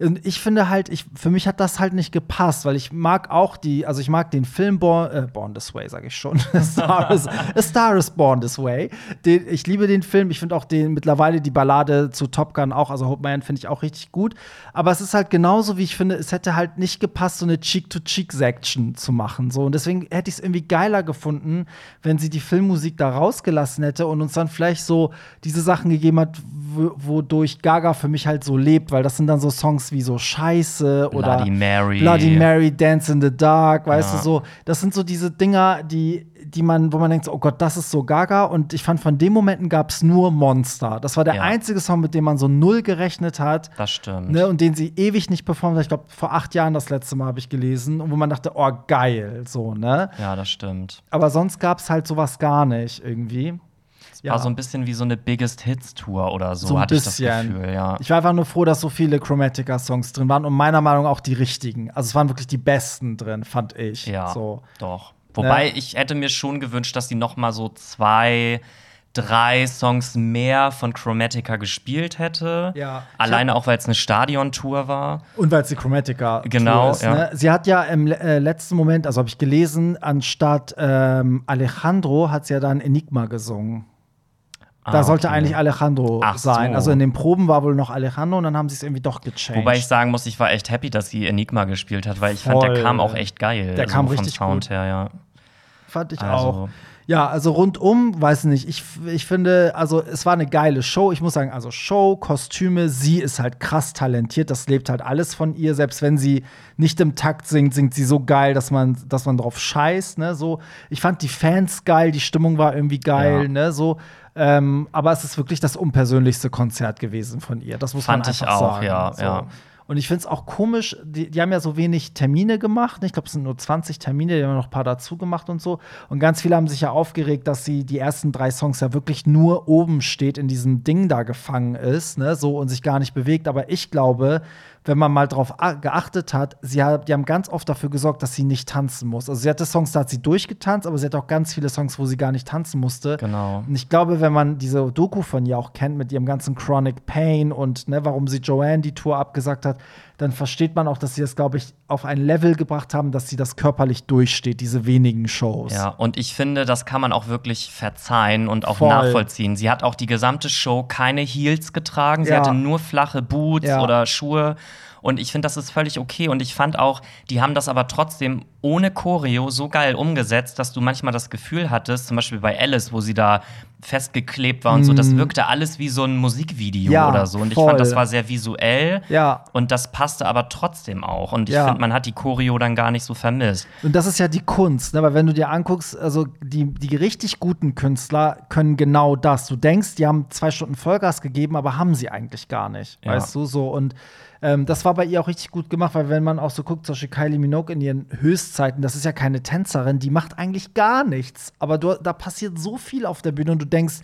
Und ich finde halt, ich, für mich hat das halt nicht gepasst, weil ich mag auch die, also ich mag den Film Born, äh, Born This Way, sage ich schon. Star is, A Star is Born This Way. Den, ich liebe den Film. Ich finde auch den mittlerweile die Ballade zu Top Gun auch, also Hope Man finde ich auch richtig gut. Aber es ist halt genauso, wie ich finde, es hätte halt nicht gepasst, so eine Cheek-to-Cheek-Section zu machen. So. Und deswegen hätte ich es irgendwie geiler gefunden, wenn sie die Filmmusik da rausgelassen hätte und uns dann vielleicht so diese Sachen gegeben hat, wo- wodurch Gaga für mich halt so lebt, weil das sind dann so Songs Songs wie so Scheiße oder Bloody Mary. Bloody Mary, Dance in the Dark, weißt Ja. du so. Das sind so diese Dinger, die, die man, wo man denkt, oh Gott, das ist so Gaga. Und ich fand, von den Momenten gab es nur Monster. Das war der Ja. einzige Song, mit dem man so null gerechnet hat. Das stimmt. Ne, und den sie ewig nicht performt hat. Ich glaube, vor acht Jahren das letzte Mal habe ich gelesen. Und wo man dachte, oh, geil, so, ne? Ja, das stimmt. Aber sonst gab es halt sowas gar nicht irgendwie. Es War so ein bisschen wie so eine Biggest Hits Tour oder so, So hatte ich das Gefühl, ja. Ich war einfach nur froh, dass so viele Chromatica-Songs drin waren und meiner Meinung nach auch die richtigen. Also es waren wirklich die besten drin, fand ich. Ja, So. doch. Wobei Ne? ich hätte mir schon gewünscht, dass die noch mal so zwei, drei Songs mehr von Chromatica gespielt hätte. Ja. Alleine auch, weil es eine Stadiontour war. Und weil es die Chromatica Genau, ist, ja. ne? Sie hat ja im äh, letzten Moment, also habe ich gelesen, anstatt ähm, Alejandro hat sie ja dann Enigma gesungen. Da Ah, sollte okay. eigentlich Alejandro Ach sein. so. Also in den Proben war wohl noch Alejandro und dann haben sie es irgendwie doch gechanged. Wobei ich sagen muss, ich war echt happy, dass sie Enigma gespielt hat, weil ich fand, Voll. der kam auch echt geil. Der kam vom richtig Sound gut. her, ja. Fand ich Also- auch. Ja, also rundum, weiß nicht, ich, ich finde, also es war eine geile Show. Ich muss sagen, also Show, Kostüme, sie ist halt krass talentiert. Das lebt halt alles von ihr. Selbst wenn sie nicht im Takt singt, singt sie so geil, dass man, dass man drauf scheißt. Ne? So, ich fand die Fans geil, die Stimmung war irgendwie geil, Ja. ne? So, ähm, aber es ist wirklich das unpersönlichste Konzert gewesen von ihr. Das muss Fand man ich einfach auch, sagen. ja, so. ja. Und ich finde es auch komisch, die, die haben ja so wenig Termine gemacht. ne? Ich glaube, es sind nur 20 Termine, die haben noch ein paar dazu gemacht und so. Und ganz viele haben sich ja aufgeregt, dass sie die ersten drei Songs ja wirklich nur oben steht, in diesem Ding da gefangen ist, ne, so und sich gar nicht bewegt. Aber ich glaube, wenn man mal drauf geachtet hat, sie hat, die haben ganz oft dafür gesorgt, dass sie nicht tanzen muss. Also sie hatte Songs, da hat sie durchgetanzt, aber sie hat auch ganz viele Songs, wo sie gar nicht tanzen musste. Genau. Und ich glaube, wenn man diese Doku von ihr auch kennt mit ihrem ganzen Chronic Pain und ne, warum sie Joanne die Tour abgesagt hat, dann versteht man auch, dass sie das, glaube ich, auf ein Level gebracht haben, dass sie das körperlich durchsteht, diese wenigen Shows. Ja, und ich finde, das kann man auch wirklich verzeihen und auch Voll. nachvollziehen. Sie hat auch die gesamte Show keine Heels getragen. Sie Ja. hatte nur flache Boots Ja. oder Schuhe. Und ich finde, das ist völlig okay. Und ich fand auch, die haben das aber trotzdem ohne Choreo so geil umgesetzt, dass du manchmal das Gefühl hattest, zum Beispiel bei Alice, wo sie da festgeklebt war und so, das wirkte alles wie so ein Musikvideo Mhm. Ja, oder so. Und ich voll. fand, das war sehr visuell. Ja. Und das passte aber trotzdem auch. Und ich Ja. finde, man hat die Choreo dann gar nicht so vermisst. Und das ist ja die Kunst, ne? weil wenn du dir anguckst, also die, die richtig guten Künstler können genau das. Du denkst, die haben zwei Stunden Vollgas gegeben, aber haben sie eigentlich gar nicht, Ja. weißt du, so und ähm, das war bei ihr auch richtig gut gemacht, weil wenn man auch so guckt, zum Beispiel Kylie Minogue in ihren Höchstzeiten, das ist ja keine Tänzerin, die macht eigentlich gar nichts, aber du, da passiert so viel auf der Bühne und du denkst,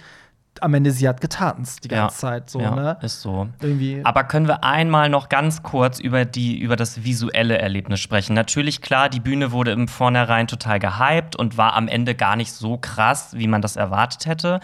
am Ende sie hat getanzt die ganze Zeit, so, ja, ne? Ist so. Irgendwie. Aber können wir einmal noch ganz kurz über, die, über das visuelle Erlebnis sprechen? Natürlich, klar, die Bühne wurde im Vornherein total gehypt und war am Ende gar nicht so krass, wie man das erwartet hätte.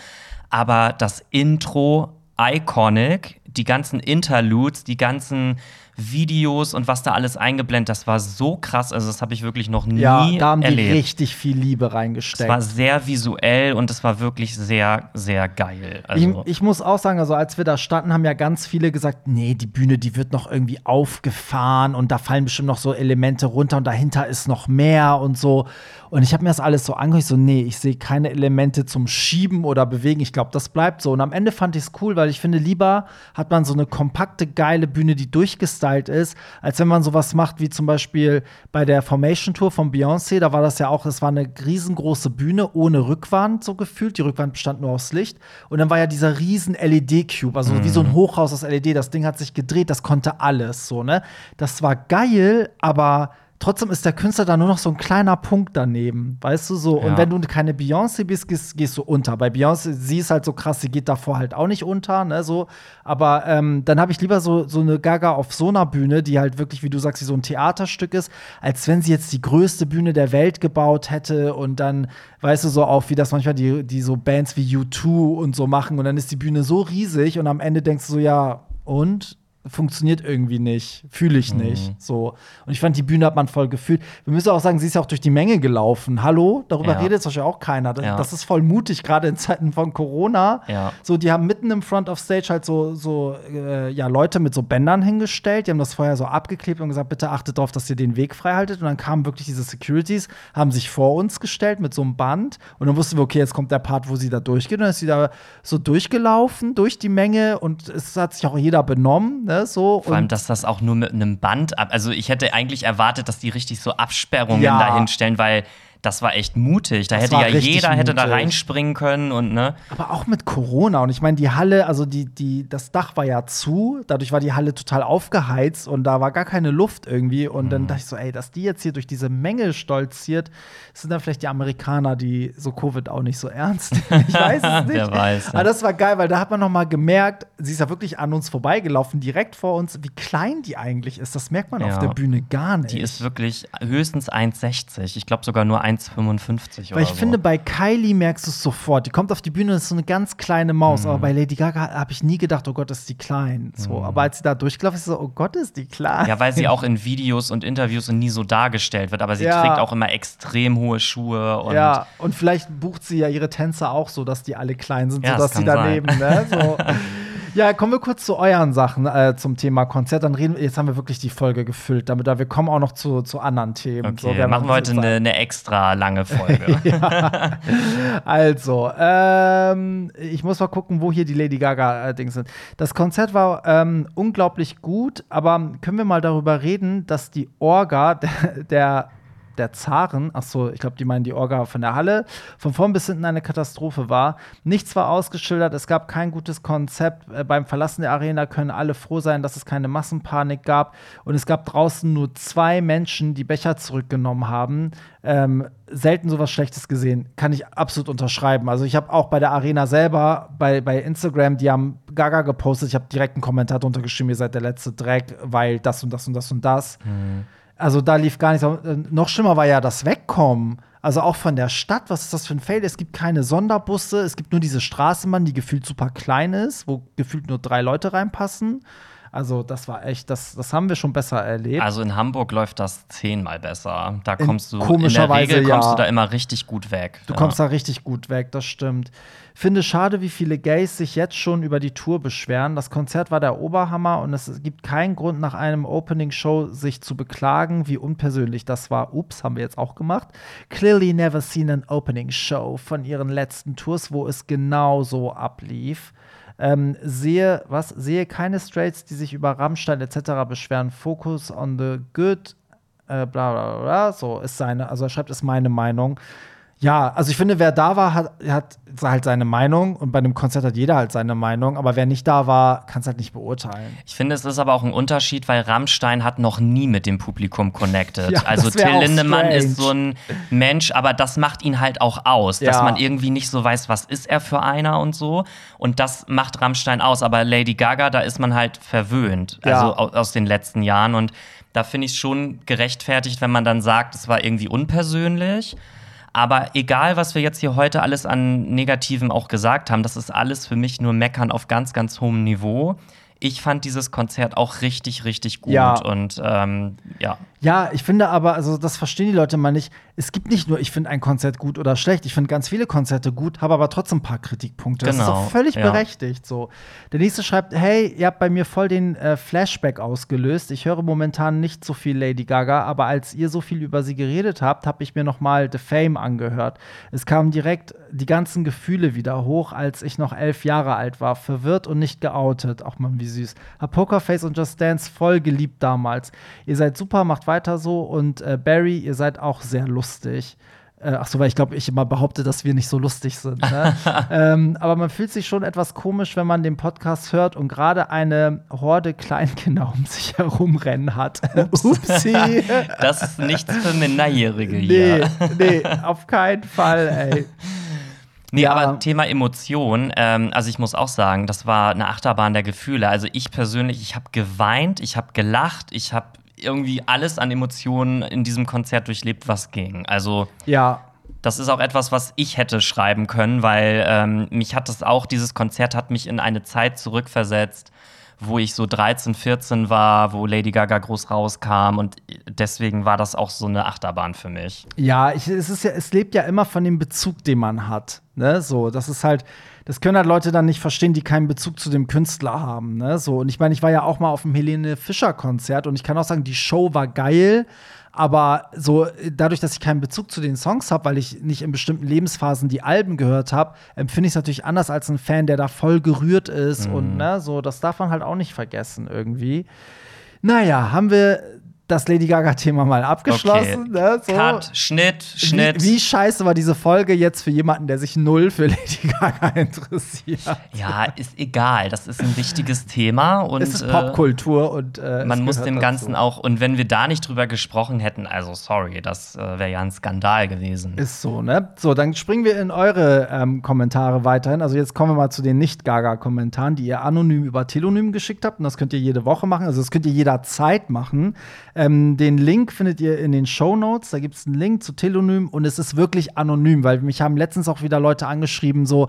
Aber das Intro, iconic, die ganzen Interludes, die ganzen Videos und was da alles eingeblendet, das war so krass. Also, das habe ich wirklich noch nie ja, da haben die erlebt. richtig viel Liebe Es reingesteckt. war sehr visuell und es war wirklich sehr, sehr geil. Also, ich, ich muss auch sagen, also als wir da standen, haben ja ganz viele gesagt, nee, die Bühne, die wird noch irgendwie aufgefahren und da fallen bestimmt noch so Elemente runter und dahinter ist noch mehr und so. Und ich habe mir das alles so ich so, nee, ich sehe keine Elemente zum Schieben oder Bewegen. Ich glaube, das bleibt so. Und am Ende fand ich es cool, weil ich finde, lieber hat man so eine kompakte, geile Bühne, die durchgestylt ist, als wenn man sowas macht wie zum Beispiel bei der Formation Tour von Beyoncé. Da war das ja auch, das war eine riesengroße Bühne ohne Rückwand, so gefühlt. Die Rückwand bestand nur aus Licht. Und dann war ja dieser riesen LED-Cube, also wie so ein Hochhaus aus LED. Das Ding hat sich gedreht, das konnte alles, so, ne? Das war geil, aber trotzdem ist der Künstler da nur noch so ein kleiner Punkt daneben, weißt du so. Und Ja. wenn du keine Beyoncé bist, gehst, gehst du unter. Bei Beyoncé, sie ist halt so krass, sie geht davor halt auch nicht unter, ne, so. Aber ähm, dann habe ich lieber so, so eine Gaga auf so einer Bühne, die halt wirklich, wie du sagst, wie so ein Theaterstück ist, als wenn sie jetzt die größte Bühne der Welt gebaut hätte und dann, weißt du, so auf, wie das manchmal die, die so Bands wie U2 und so machen und dann ist die Bühne so riesig und am Ende denkst du so, ja, und? Funktioniert irgendwie nicht, fühle ich nicht. So. Und ich fand, die Bühne hat man voll gefühlt. Wir müssen auch sagen, sie ist ja auch durch die Menge gelaufen. Hallo? Darüber Ja. redet Beispiel auch keiner. Das, Ja. das ist voll mutig, gerade in Zeiten von Corona. Ja. So, die haben mitten im Front of Stage halt so, so äh, ja, Leute mit so Bändern hingestellt. Die haben das vorher so abgeklebt und gesagt, bitte achtet darauf, dass ihr den Weg frei haltet. Und dann kamen wirklich diese Securities, haben sich vor uns gestellt mit so einem Band. Und dann wussten wir, okay, jetzt kommt der Part, wo sie da durchgeht. Und dann ist sie da so durchgelaufen durch die Menge und es hat sich auch jeder benommen. Ne? Ne, so. Vor allem, dass das auch nur mit einem Band ab. Also ich hätte eigentlich erwartet, dass die richtig so Absperrungen Ja. dahinstellen, weil das war echt mutig. Da Das hätte ja jeder hätte da reinspringen können und ne. Aber auch mit Corona. Und ich meine, die Halle, also die, die, das Dach war ja zu, dadurch war die Halle total aufgeheizt und da war gar keine Luft irgendwie. Und Mhm. dann dachte ich so, ey, dass die jetzt hier durch diese Menge stolziert, sind dann vielleicht die Amerikaner, die so Covid auch nicht so ernst nehmen. Ich weiß es nicht. Weiß, ja. Aber das war geil, weil da hat man noch mal gemerkt, sie ist ja wirklich an uns vorbeigelaufen, direkt vor uns, wie klein die eigentlich ist. Das merkt man Ja. auf der Bühne gar nicht. Die ist wirklich höchstens 1,60. Ich glaube sogar nur 1,55 Weil ich so. finde, bei Kylie merkst du es sofort. Die kommt auf die Bühne, ist so eine ganz kleine Maus. Mhm. Aber bei Lady Gaga habe ich nie gedacht, oh Gott, ist die klein. So, aber als sie da durchgelaufen ist, so, oh Gott, ist die klein. Ja, weil sie auch in Videos und Interviews nie so dargestellt wird. Aber sie Ja. trägt auch immer extrem hohe Schuhe und ja, und vielleicht bucht sie ja ihre Tänzer auch so, dass die alle klein sind, Ja, sodass das sie daneben, ne? So. Ja, kommen wir kurz zu euren Sachen äh, zum Thema Konzert. Dann reden jetzt haben wir wirklich die Folge gefüllt, damit da wir kommen auch noch zu, zu anderen Themen. Okay, So, wir machen wir heute eine, eine extra lange Folge. Also, ähm, ich muss mal gucken, wo hier die Lady Gaga-Dings sind. Das Konzert war ähm, unglaublich gut, aber können wir mal darüber reden, dass die Orga der, der, der Zaren, ach so, ich glaube, die meinen die Orga von der Halle, von vorn bis hinten eine Katastrophe war. Nichts war ausgeschildert, es gab kein gutes Konzept. Äh, beim Verlassen der Arena können alle froh sein, dass es keine Massenpanik gab. Und es gab draußen nur zwei Menschen, die Becher zurückgenommen haben. Ähm, selten sowas Schlechtes gesehen. Kann ich absolut unterschreiben. Also ich habe auch bei der Arena selber, bei, bei Instagram, die haben Gaga gepostet, ich habe direkt einen Kommentar drunter geschrieben, ihr seid der letzte Dreck, weil das und das und das und das. Also da lief gar nichts. Äh, Noch schlimmer war ja das Wegkommen. Also auch von der Stadt, was ist das für ein Fail? Es gibt keine Sonderbusse, es gibt nur diese Straßenbahn, die gefühlt super klein ist, wo gefühlt nur drei Leute reinpassen. Also das war echt, das, das haben wir schon besser erlebt. Also in Hamburg läuft das zehnmal besser. Da In- kommst du in der komischerweise, Regel kommst ja. du da immer richtig gut weg. Du ja. kommst da richtig gut weg, das stimmt. Finde schade, wie viele Gays sich jetzt schon über die Tour beschweren. Das Konzert war der Oberhammer und es gibt keinen Grund, nach einem Opening-Show sich zu beklagen, wie unpersönlich das war. Ups, haben wir jetzt auch gemacht. Clearly never seen an Opening-Show von ihren letzten Tours, wo es genau so ablief. Ähm, sehe, was? Sehe keine Straits, die sich über Rammstein etc. beschweren. Focus on the good äh, bla bla bla, so ist seine, also er schreibt, ist meine Meinung. Ja, also ich finde, wer da war, hat, hat halt seine Meinung und bei einem Konzert hat jeder halt seine Meinung, aber wer nicht da war, kann es halt nicht beurteilen. Ich finde, es ist aber auch ein Unterschied, weil Rammstein hat noch nie mit dem Publikum connected. Ja, also Till Lindemann ist so ein Mensch, aber das macht ihn halt auch aus, dass Ja. man irgendwie nicht so weiß, was ist er für einer und so. Und das macht Rammstein aus. Aber Lady Gaga, da ist man halt verwöhnt, Ja. also au- aus den letzten Jahren. Und da finde ich es schon gerechtfertigt, wenn man dann sagt, es war irgendwie unpersönlich. Aber egal, was wir jetzt hier heute alles an Negativem auch gesagt haben, das ist alles für mich nur Meckern auf ganz, ganz hohem Niveau. Ich fand dieses Konzert auch richtig, richtig gut. Ja. Und ähm, ja. Ja, ich finde aber, also das verstehen die Leute mal nicht. Es gibt nicht nur, ich finde ein Konzert gut oder schlecht. Ich finde ganz viele Konzerte gut, habe aber trotzdem ein paar Kritikpunkte. Das ist Genau, auch völlig ja. berechtigt. So. Der nächste schreibt: Hey, ihr habt bei mir voll den äh, Flashback ausgelöst. Ich höre momentan nicht so viel Lady Gaga, aber als ihr so viel über sie geredet habt, habe ich mir noch mal The Fame angehört. Es kamen direkt die ganzen Gefühle wieder hoch, als ich noch elf Jahre alt war, verwirrt und nicht geoutet. Auch mal wie süß. Hab Pokerface und Just Dance voll geliebt damals. Ihr seid super, macht weiter so und äh, Barry, ihr seid auch sehr lustig. Äh, ach so, weil ich glaube, ich immer behaupte, dass wir nicht so lustig sind. Ne? ähm, aber man fühlt sich schon etwas komisch, wenn man den Podcast hört und gerade eine Horde Kleinkinder um sich herumrennen hat. Upsi. Das ist nichts für Minderjährige nee, hier. nee, auf keinen Fall, ey. Nee, Ja. aber Thema Emotion, ähm, also ich muss auch sagen, das war eine Achterbahn der Gefühle. Also ich persönlich, ich habe geweint, ich habe gelacht, ich habe irgendwie alles an Emotionen in diesem Konzert durchlebt, was ging. Also Ja, das ist auch etwas, was ich hätte schreiben können, weil ähm, mich hat das auch, dieses Konzert hat mich in eine Zeit zurückversetzt, wo ich so 13, 14 war, wo Lady Gaga groß rauskam und deswegen war das auch so eine Achterbahn für mich. Ja, ich, es ist ja, es lebt ja immer von dem Bezug, den man hat. Ne? So, das ist halt, das können halt Leute dann nicht verstehen, die keinen Bezug zu dem Künstler haben. Ne? So, und ich meine, ich war ja auch mal auf dem Helene Fischer Konzert und ich kann auch sagen, die Show war geil, Aber so dadurch, dass ich keinen Bezug zu den Songs habe, weil ich nicht in bestimmten Lebensphasen die Alben gehört habe, empfinde ich es natürlich anders als ein Fan, der da voll gerührt ist. Mhm. Und ne, so, das darf man halt auch nicht vergessen irgendwie. Naja, haben wir das Lady Gaga-Thema mal abgeschlossen. Okay. Ne? So. Cut, Schnitt, Schnitt. Wie, wie scheiße war diese Folge jetzt für jemanden, der sich null für Lady Gaga interessiert? Ja, ist egal. Das ist ein wichtiges Thema und es ist äh, Popkultur und äh, man muss dem dazu. Ganzen auch und wenn wir da nicht drüber gesprochen hätten, also sorry, das äh, wäre ja ein Skandal gewesen. Ist so, ne? So, dann springen wir in eure ähm, Kommentare weiterhin. Also jetzt kommen wir mal zu den Nicht-Gaga-Kommentaren, die ihr anonym über Telonym geschickt habt. Und das könnt ihr jede Woche machen. Also das könnt ihr jederzeit machen. Ähm, den Link findet ihr in den Show Notes. Da gibt es einen Link zu Telonym und es ist wirklich anonym, weil mich haben letztens auch wieder Leute angeschrieben, so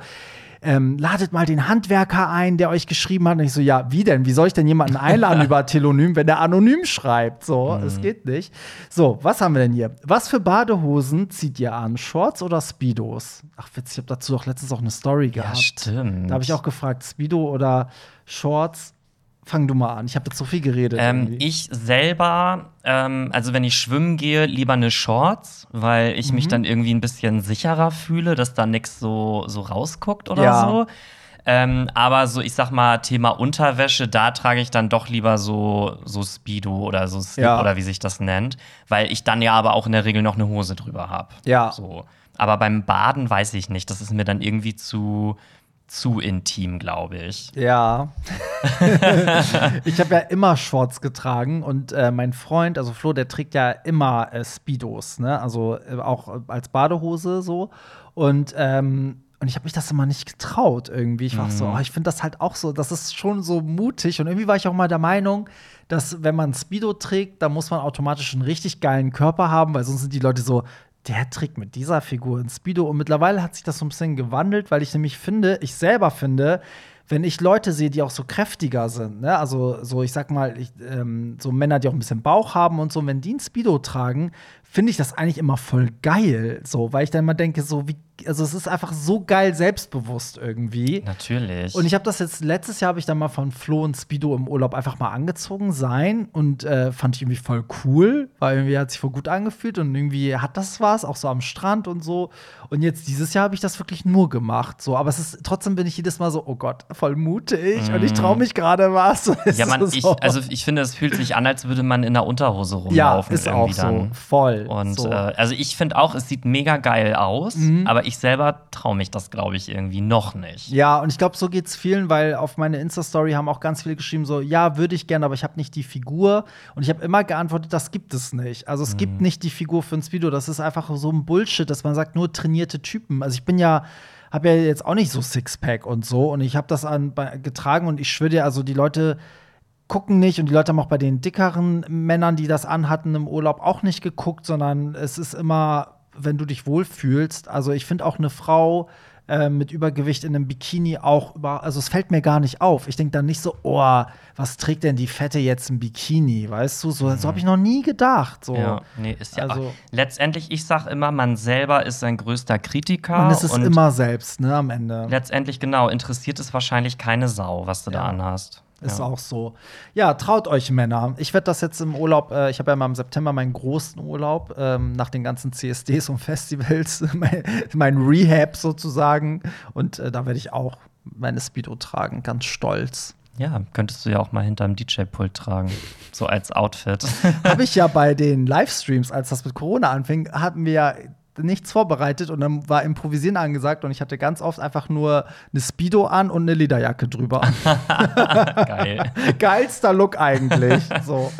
ähm, ladet mal den Handwerker ein, der euch geschrieben hat. Und ich so, ja, wie denn? Wie soll ich denn jemanden einladen über Telonym, wenn der anonym schreibt? So, es geht nicht. So, was haben wir denn hier? Was für Badehosen zieht ihr an? Shorts oder Speedos? Ach, witzig, ich habe dazu auch letztens auch eine Story ja, gehabt. stimmt. Da habe ich auch gefragt, Speedo oder Shorts? Fang du mal an. Ich habe jetzt so viel geredet. Ähm, ich selber, ähm, also wenn ich schwimmen gehe, lieber eine Shorts, weil ich Mhm. mich dann irgendwie ein bisschen sicherer fühle, dass da nichts so, so rausguckt oder Ja. so. Ähm, aber so, ich sag mal, Thema Unterwäsche, da trage ich dann doch lieber so, so Speedo oder so Slip Ja. oder wie sich das nennt, weil ich dann ja aber auch in der Regel noch eine Hose drüber habe. Ja. So. Aber beim Baden weiß ich nicht. Das ist mir dann irgendwie zu, zu intim, glaube ich. Ja. ich habe ja immer Shorts getragen und äh, mein Freund, also Flo, der trägt ja immer äh, Speedos, ne? Also äh, auch als Badehose so. Und ähm, und ich habe mich das immer nicht getraut irgendwie. Ich war so, oh, ich finde das halt auch so, das ist schon so mutig. Und irgendwie war ich auch mal der Meinung, dass wenn man Speedo trägt, dann muss man automatisch einen richtig geilen Körper haben, weil sonst sind die Leute so, der trägt mit dieser Figur ein Speedo. Und mittlerweile hat sich das so ein bisschen gewandelt, weil ich nämlich finde, ich selber finde, wenn ich Leute sehe, die auch so kräftiger sind, ne? also so, ich sag mal, ich, ähm, so Männer, die auch ein bisschen Bauch haben und so, wenn die ein Speedo tragen, finde ich das eigentlich immer voll geil, so, weil ich dann immer denke, so wie, also es ist einfach so geil selbstbewusst irgendwie. Natürlich. Und ich habe das jetzt, letztes Jahr habe ich dann mal von Flo und Speedo im Urlaub einfach mal angezogen sein und äh, fand ich irgendwie voll cool, weil irgendwie hat sich voll gut angefühlt und irgendwie hat das was, auch so am Strand und so. Und jetzt dieses Jahr habe ich das wirklich nur gemacht, so. Aber es ist, trotzdem bin ich jedes Mal so, oh Gott, voll mutig und ich traue mich gerade was. Ja, man, ist ich, so. also ich finde, es fühlt sich an, als würde man in der Unterhose ja, rumlaufen. ist auch irgendwie so, dann. voll. Und so. Mhm. äh, also ich finde auch, es sieht mega geil aus, aber ich selber traue mich das, glaube ich, irgendwie noch nicht. Ja, und ich glaube, so geht's vielen, weil auf meine Insta-Story haben auch ganz viele geschrieben, so, ja, würde ich gerne, aber ich habe nicht die Figur. Und ich habe immer geantwortet, das gibt es nicht. Also es Mhm. gibt nicht die Figur für ein Speedo. Das ist einfach so ein Bullshit, dass man sagt, nur trainierte Typen. Also ich bin ja, habe ja jetzt auch nicht so Sixpack und so. Und ich habe das an, getragen und ich schwöre dir, also die Leute gucken nicht und die Leute haben auch bei den dickeren Männern, die das anhatten im Urlaub, auch nicht geguckt, sondern es ist immer, wenn du dich wohlfühlst. Also ich finde auch eine Frau äh, mit Übergewicht in einem Bikini auch über, also es fällt mir gar nicht auf. Ich denke dann nicht so, oh, was trägt denn die Fette jetzt im Bikini, weißt du? So, so habe ich noch nie gedacht. So. Ja, nee, ist ja. Also- letztendlich, ich sag immer, man selber ist sein größter Kritiker. Es ist immer selbst, ne, am Ende. letztendlich, genau, interessiert es wahrscheinlich keine Sau, was du da Ja. anhast. Ist ja. auch so. Ja, traut euch Männer. Ich werde das jetzt im Urlaub, äh, ich habe ja mal im September meinen großen Urlaub, ähm, nach den ganzen CSDs und Festivals, mein, mein Rehab sozusagen. Und äh, da werde ich auch meine Speedo tragen, ganz stolz. Ja, könntest du ja auch mal hinterm DJ-Pult tragen. so als Outfit. habe ich ja bei den Livestreams, als das mit Corona anfing, hatten wir ja nichts vorbereitet und dann war Improvisieren angesagt und ich hatte ganz oft einfach nur eine Speedo an und eine Lederjacke drüber. Geil. Geilster Look eigentlich. so.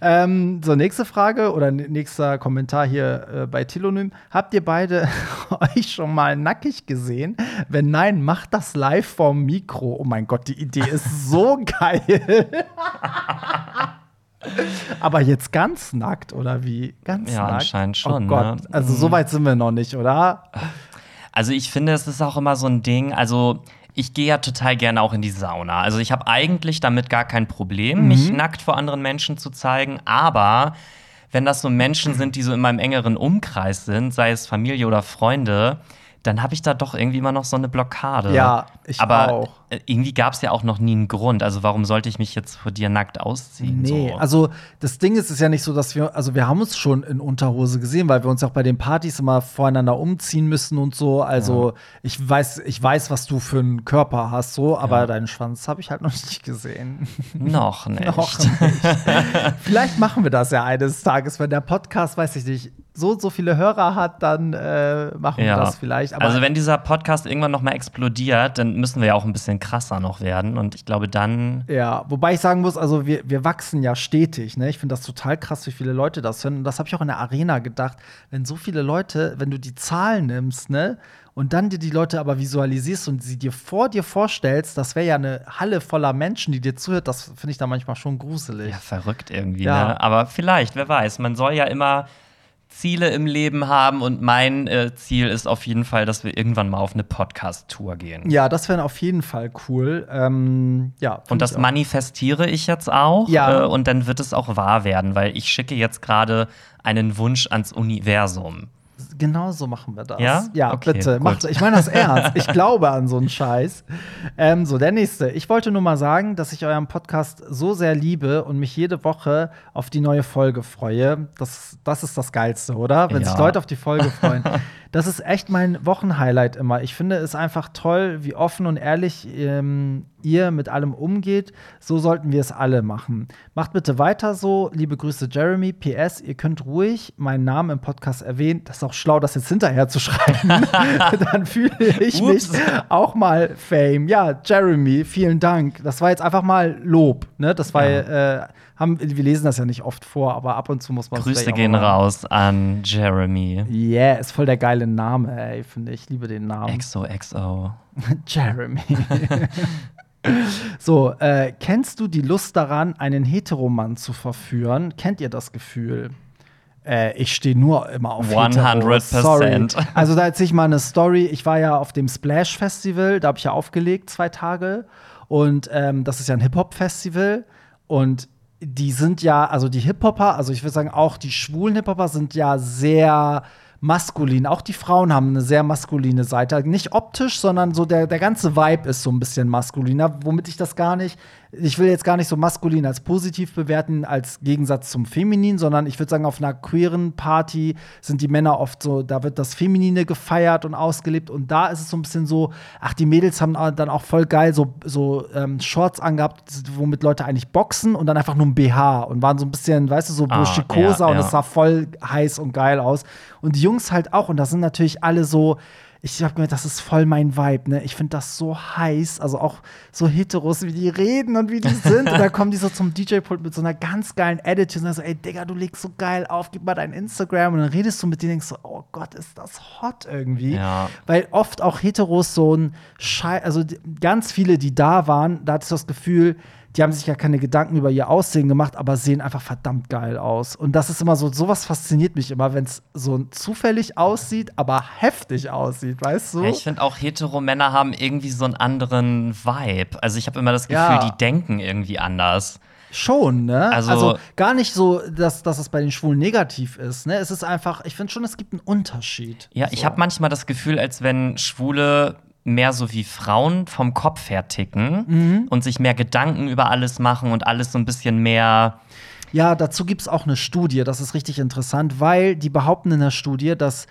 Ähm, so, nächste Frage oder nächster Kommentar hier äh, bei Telonym. Habt ihr beide euch schon mal nackig gesehen? Wenn nein, macht das live vorm Mikro. Oh mein Gott, die Idee ist so geil. Aber jetzt ganz nackt, oder wie? Ganz Ja, nackt? anscheinend schon, Oh Gott, ne? also so weit sind wir noch nicht, oder? Also ich finde, es ist auch immer so ein Ding. Also ich gehe ja total gerne auch in die Sauna. Also ich habe eigentlich damit gar kein Problem, mich nackt vor anderen Menschen zu zeigen. Aber wenn das so Menschen sind, die so in meinem engeren Umkreis sind, sei es Familie oder Freunde, dann habe ich da doch irgendwie immer noch so eine Blockade. Ja, ich Aber auch. äh, irgendwie gab es ja auch noch nie einen Grund. Also warum sollte ich mich jetzt vor dir nackt ausziehen? Nee, so? also das Ding ist, es ist ja nicht so, dass wir, also wir haben uns schon in Unterhose gesehen, weil wir uns auch bei den Partys immer voreinander umziehen müssen und so. Also ich weiß, ich weiß, was du für einen Körper hast, so, aber Ja. deinen Schwanz habe ich halt noch nicht gesehen. noch nicht. Noch nicht. Vielleicht machen wir das ja eines Tages, wenn der Podcast, weiß ich nicht, so und so viele Hörer hat, dann äh, machen wir Ja. das vielleicht. Aber also wenn dieser Podcast irgendwann noch mal explodiert, dann müssen wir ja auch ein bisschen krasser noch werden. Und ich glaube, dann Ja, wobei ich sagen muss, also wir, wir wachsen ja stetig. Ne? Ich finde das total krass, wie viele Leute das hören. Und das habe ich auch in der Arena gedacht. Wenn so viele Leute, wenn du die Zahlen nimmst, ne, und dann dir die Leute aber visualisierst und sie dir vor dir vorstellst, das wäre ja eine Halle voller Menschen, die dir zuhört, das finde ich da manchmal schon gruselig. ja verrückt irgendwie. Ja. Ne? Aber vielleicht, wer weiß. Man soll ja immer Ziele im Leben haben. Und mein äh, Ziel ist auf jeden Fall, dass wir irgendwann mal auf eine Podcast-Tour gehen. Ja, das wäre auf jeden Fall cool. Ähm, ja, Und das ich manifestiere ich jetzt auch. Ja. Äh, und dann wird es auch wahr werden, weil ich schicke jetzt gerade einen Wunsch ans Universum. Genau so machen wir das. Ja? Ja, Okay, bitte. gut. Macht, ich meine das ernst. Ich glaube an so einen Scheiß. Ähm, so, der nächste. Ich wollte nur mal sagen, dass ich euren Podcast so sehr liebe und mich jede Woche auf die neue Folge freue. Das, das ist das Geilste, oder? Wenn Ja. sich Leute auf die Folge freuen. das ist echt mein Wochenhighlight immer. Ich finde es einfach toll, wie offen und ehrlich ähm, ihr mit allem umgeht. So sollten wir es alle machen. Macht bitte weiter so. Liebe Grüße, Jeremy. PS, ihr könnt ruhig meinen Namen im Podcast erwähnen. Das ist auch schlau, das jetzt hinterher zu schreiben. Dann fühle ich Ups. mich auch mal Fame. Ja, Jeremy, vielen Dank. Das war jetzt einfach mal Lob. Ne? Das war, äh, haben, wir lesen das ja nicht oft vor, aber ab und zu muss man Grüße gehen raus an Jeremy. Yeah, ist voll der geile Name, ey, finde ich. Ich liebe den Namen. XOXO. Jeremy. so, äh, kennst du die Lust daran, einen Heteromann zu verführen? Kennt ihr das Gefühl? Äh, ich stehe nur immer auf 100%. Heteros. Sorry. Also da erzähle ich mal eine Story. Ich war ja auf dem Splash Festival, da habe ich ja aufgelegt zwei Tage. Und ähm, das ist ja ein Hip-Hop-Festival. Und die sind ja, also die Hip-Hopper, also ich würde sagen, auch die schwulen Hip-Hopper sind ja sehr maskulin. Auch die Frauen haben eine sehr maskuline Seite. Nicht optisch, sondern so der, der ganze Vibe ist so ein bisschen maskuliner, womit ich das gar nicht, ich will jetzt gar nicht so maskulin als positiv bewerten, als Gegensatz zum Feminin, sondern ich würde sagen, auf einer queeren Party sind die Männer oft so, da wird das Feminine gefeiert und ausgelebt und da ist es so ein bisschen so, ach, die Mädels haben dann auch voll geil so, so ähm, Shorts angehabt, womit Leute eigentlich boxen und dann einfach nur ein BH und waren so ein bisschen, weißt du, so Ah, burschikoser ja, und ja. es sah voll heiß und geil aus. Und die Jungs halt auch. Und das sind natürlich alle so. Ich hab gemerkt, das ist voll mein Vibe, ne? Ich finde das so heiß, also auch so Heteros, wie die reden und wie die sind. und dann kommen die so zum DJ-Pult mit so einer ganz geilen Attitude und sagen so, ey, Digga, du legst so geil auf, gib mal dein Instagram. Und dann redest du mit denen und denkst so, oh Gott, ist das hot irgendwie. Ja. Weil oft auch Heteros so ein Schei also ganz viele, die da waren, da hattest du das Gefühl, die haben sich ja keine Gedanken über ihr Aussehen gemacht, aber sehen einfach verdammt geil aus. Und das ist immer so, sowas fasziniert mich immer, wenn es so zufällig aussieht, aber heftig aussieht, weißt du? Ich finde auch Hetero-Männer haben irgendwie so einen anderen Vibe. Also ich habe immer das Gefühl, Ja. die denken irgendwie anders. Schon, ne? Also- Also, gar nicht so, dass, dass es bei den Schwulen negativ ist, ne? Es ist einfach, ich finde schon, es gibt einen Unterschied. Ja, ich habe manchmal das Gefühl, als wenn Schwule mehr so wie Frauen vom Kopf her ticken Mhm. und sich mehr Gedanken über alles machen und alles so ein bisschen mehr. Ja, dazu gibt es auch eine Studie, das ist richtig interessant, weil die behaupten in der Studie, dass